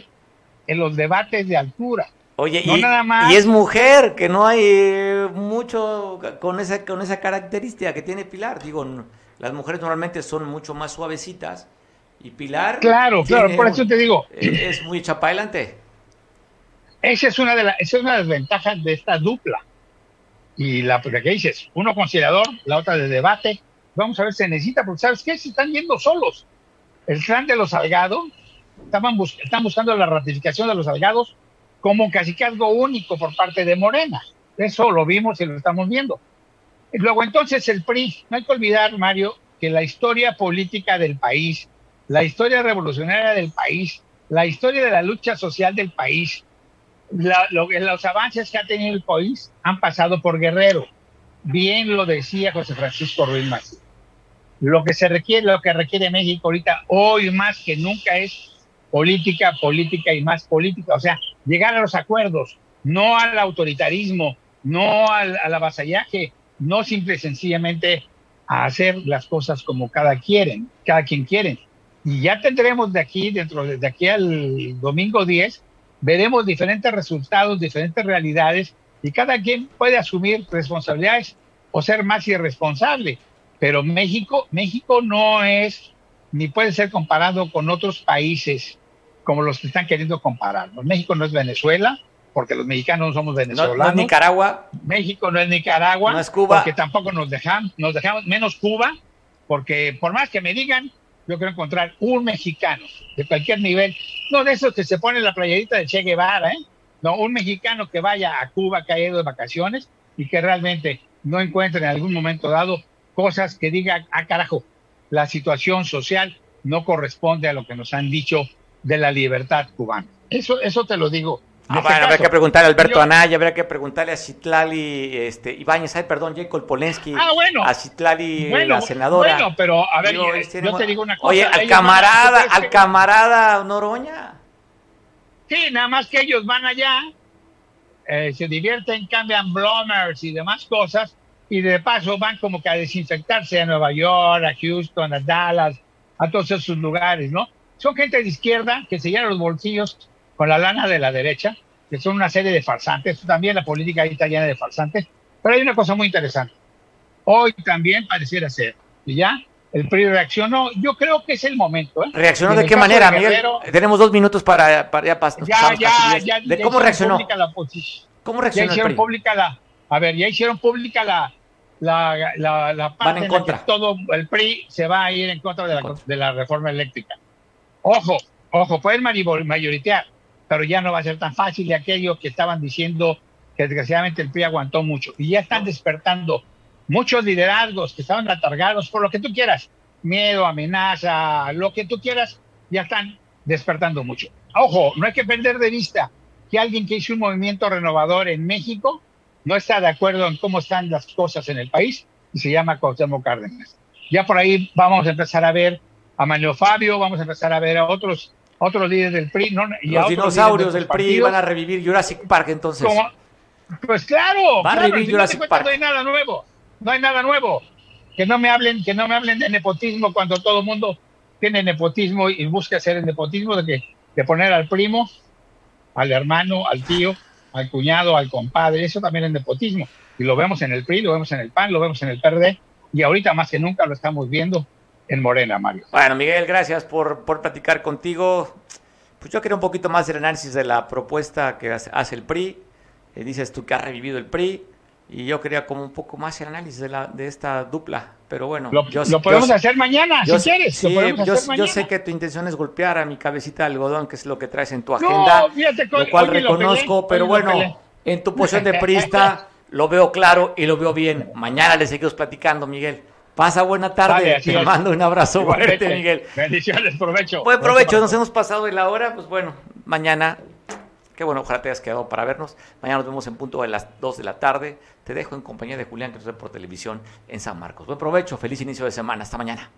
en los debates de altura. Oye, y, es mujer, que no hay eh, mucho con esa, con esa característica que tiene Pilar. Digo, las mujeres normalmente son mucho más suavecitas. Y Pilar. Claro, claro, por eso te digo. Eh, es muy chapa adelante. Esa es una de, las, esa es una de las ventajas de esta dupla. Y la que dices, uno conciliador, la otra de debate. Vamos a ver, se necesita, porque ¿sabes qué? Se están yendo solos. El clan de los Salgado, estaban están buscando la ratificación de los Salgados como casi que algo único por parte de Morena. Eso lo vimos y lo estamos viendo. Luego entonces el PRI, no hay que olvidar, Mario, que la historia política del país, la historia revolucionaria del país, la historia de la lucha social del país, los avances que ha tenido el país han pasado por Guerrero. Bien lo decía José Francisco Ruiz Macías. Lo que se requiere, lo que requiere México ahorita, hoy más que nunca, es política, política y más política. O sea, llegar a los acuerdos, no al autoritarismo, no al, avasallaje, no simple y sencillamente a hacer las cosas como cada quieren, cada quien quiere. Y ya tendremos de aquí, dentro de, aquí al domingo 10, veremos diferentes resultados, diferentes realidades, y cada quien puede asumir responsabilidades o ser más irresponsable. Pero México, México no es ni puede ser comparado con otros países como los que están queriendo compararnos. México no es Venezuela, porque los mexicanos no somos venezolanos. No, es Nicaragua. México no es Nicaragua. No es Cuba. Porque tampoco nos dejamos, nos dejamos, menos Cuba, porque por más que me digan, yo quiero encontrar un mexicano de cualquier nivel, no de esos que se ponen la playerita de Che Guevara, ¿eh? no, un mexicano que vaya a Cuba, que haya ido de vacaciones y que realmente no encuentre en algún momento dado cosas que diga, ah, carajo, la situación social no corresponde a lo que nos han dicho de la libertad cubana. Eso, eso te lo digo Ah, bueno, habría que preguntarle a Alberto Anaya, habría que preguntarle a Citlali este, Ibáñez, ay, perdón, Jacob Polensky, ah, bueno, a Citlali, la senadora. Bueno, pero a ver, yo, este, te digo una cosa. Oye, al camarada, al camarada Noroña. Sí, nada más que ellos van allá, eh, se divierten, cambian bloomers y demás cosas, y de paso van como que a desinfectarse a Nueva York, a Houston, a Dallas, a todos esos lugares, ¿no? Son gente de izquierda que se llenan los bolsillos con la lana de la derecha, que son una serie de farsantes. También la política llena de farsantes. Pero hay una cosa muy interesante. Hoy también pareciera ser, y ya el PRI reaccionó. Yo creo que es el momento. ¿eh? ¿Reaccionó de qué manera, Miguel? Tenemos dos minutos para, para ya pasar. Ya, ya, ya, ¿De cómo reaccionó? La ¿Cómo reaccionó? Ya hicieron pública la. A ver, ya hicieron pública la. La, la, la parte en, contra. que todo el PRI se va a ir en contra de la, de la reforma eléctrica. Ojo, ojo, pueden mayoritear, pero ya no va a ser tan fácil de aquello que estaban diciendo que desgraciadamente el PRI aguantó mucho. Y ya están despertando muchos liderazgos que estaban atargados por lo que tú quieras, miedo, amenaza, lo que tú quieras, ya están despertando mucho. Ojo, no hay que perder de vista que alguien que hizo un movimiento renovador en México no está de acuerdo en cómo están las cosas en el país y se llama Cuauhtémoc Cárdenas. Ya por ahí vamos a empezar a ver a Manuel Fabio, vamos a empezar a ver a otros otros líderes del PRI. No, y Los dinosaurios del PRI van a revivir Jurassic Park entonces. Pues claro, a revivir Jurassic Park. No hay nada nuevo, no hay nada nuevo. Que no me hablen, que no me hablen de nepotismo cuando todo el mundo tiene nepotismo y busca hacer el nepotismo de que de poner al primo, al hermano, al tío, al cuñado, al compadre, eso también es nepotismo. Y lo vemos en el PRI, lo vemos en el PAN, lo vemos en el PRD, y ahorita más que nunca lo estamos viendo en Morena, Mario. Bueno, Miguel, gracias por, por platicar contigo. Pues yo quería un poquito más del análisis de la propuesta que hace el PRI. Eh, dices tú que ha revivido el PRI. Y yo quería como un poco más el análisis de, la, de esta dupla. Pero bueno, lo, lo podemos hacer mañana, si quieres. yo, sé que tu intención es golpear a mi cabecita de algodón, que es lo que traes en tu agenda. lo cual reconozco, pero bueno, en tu posición de prista lo veo claro y lo veo bien. Mañana le seguimos platicando, Miguel. Pasa buena tarde. Te mando un abrazo fuerte, Miguel. Bendiciones, provecho. Buen provecho. Nos hemos pasado de la hora. Pues bueno, mañana. Qué bueno, ojalá te hayas quedado para vernos. Mañana nos vemos en punto de las 2 de la tarde. Te dejo en compañía de Julián, que nos ve por televisión en San Marcos. Buen provecho, feliz inicio de semana. Hasta mañana.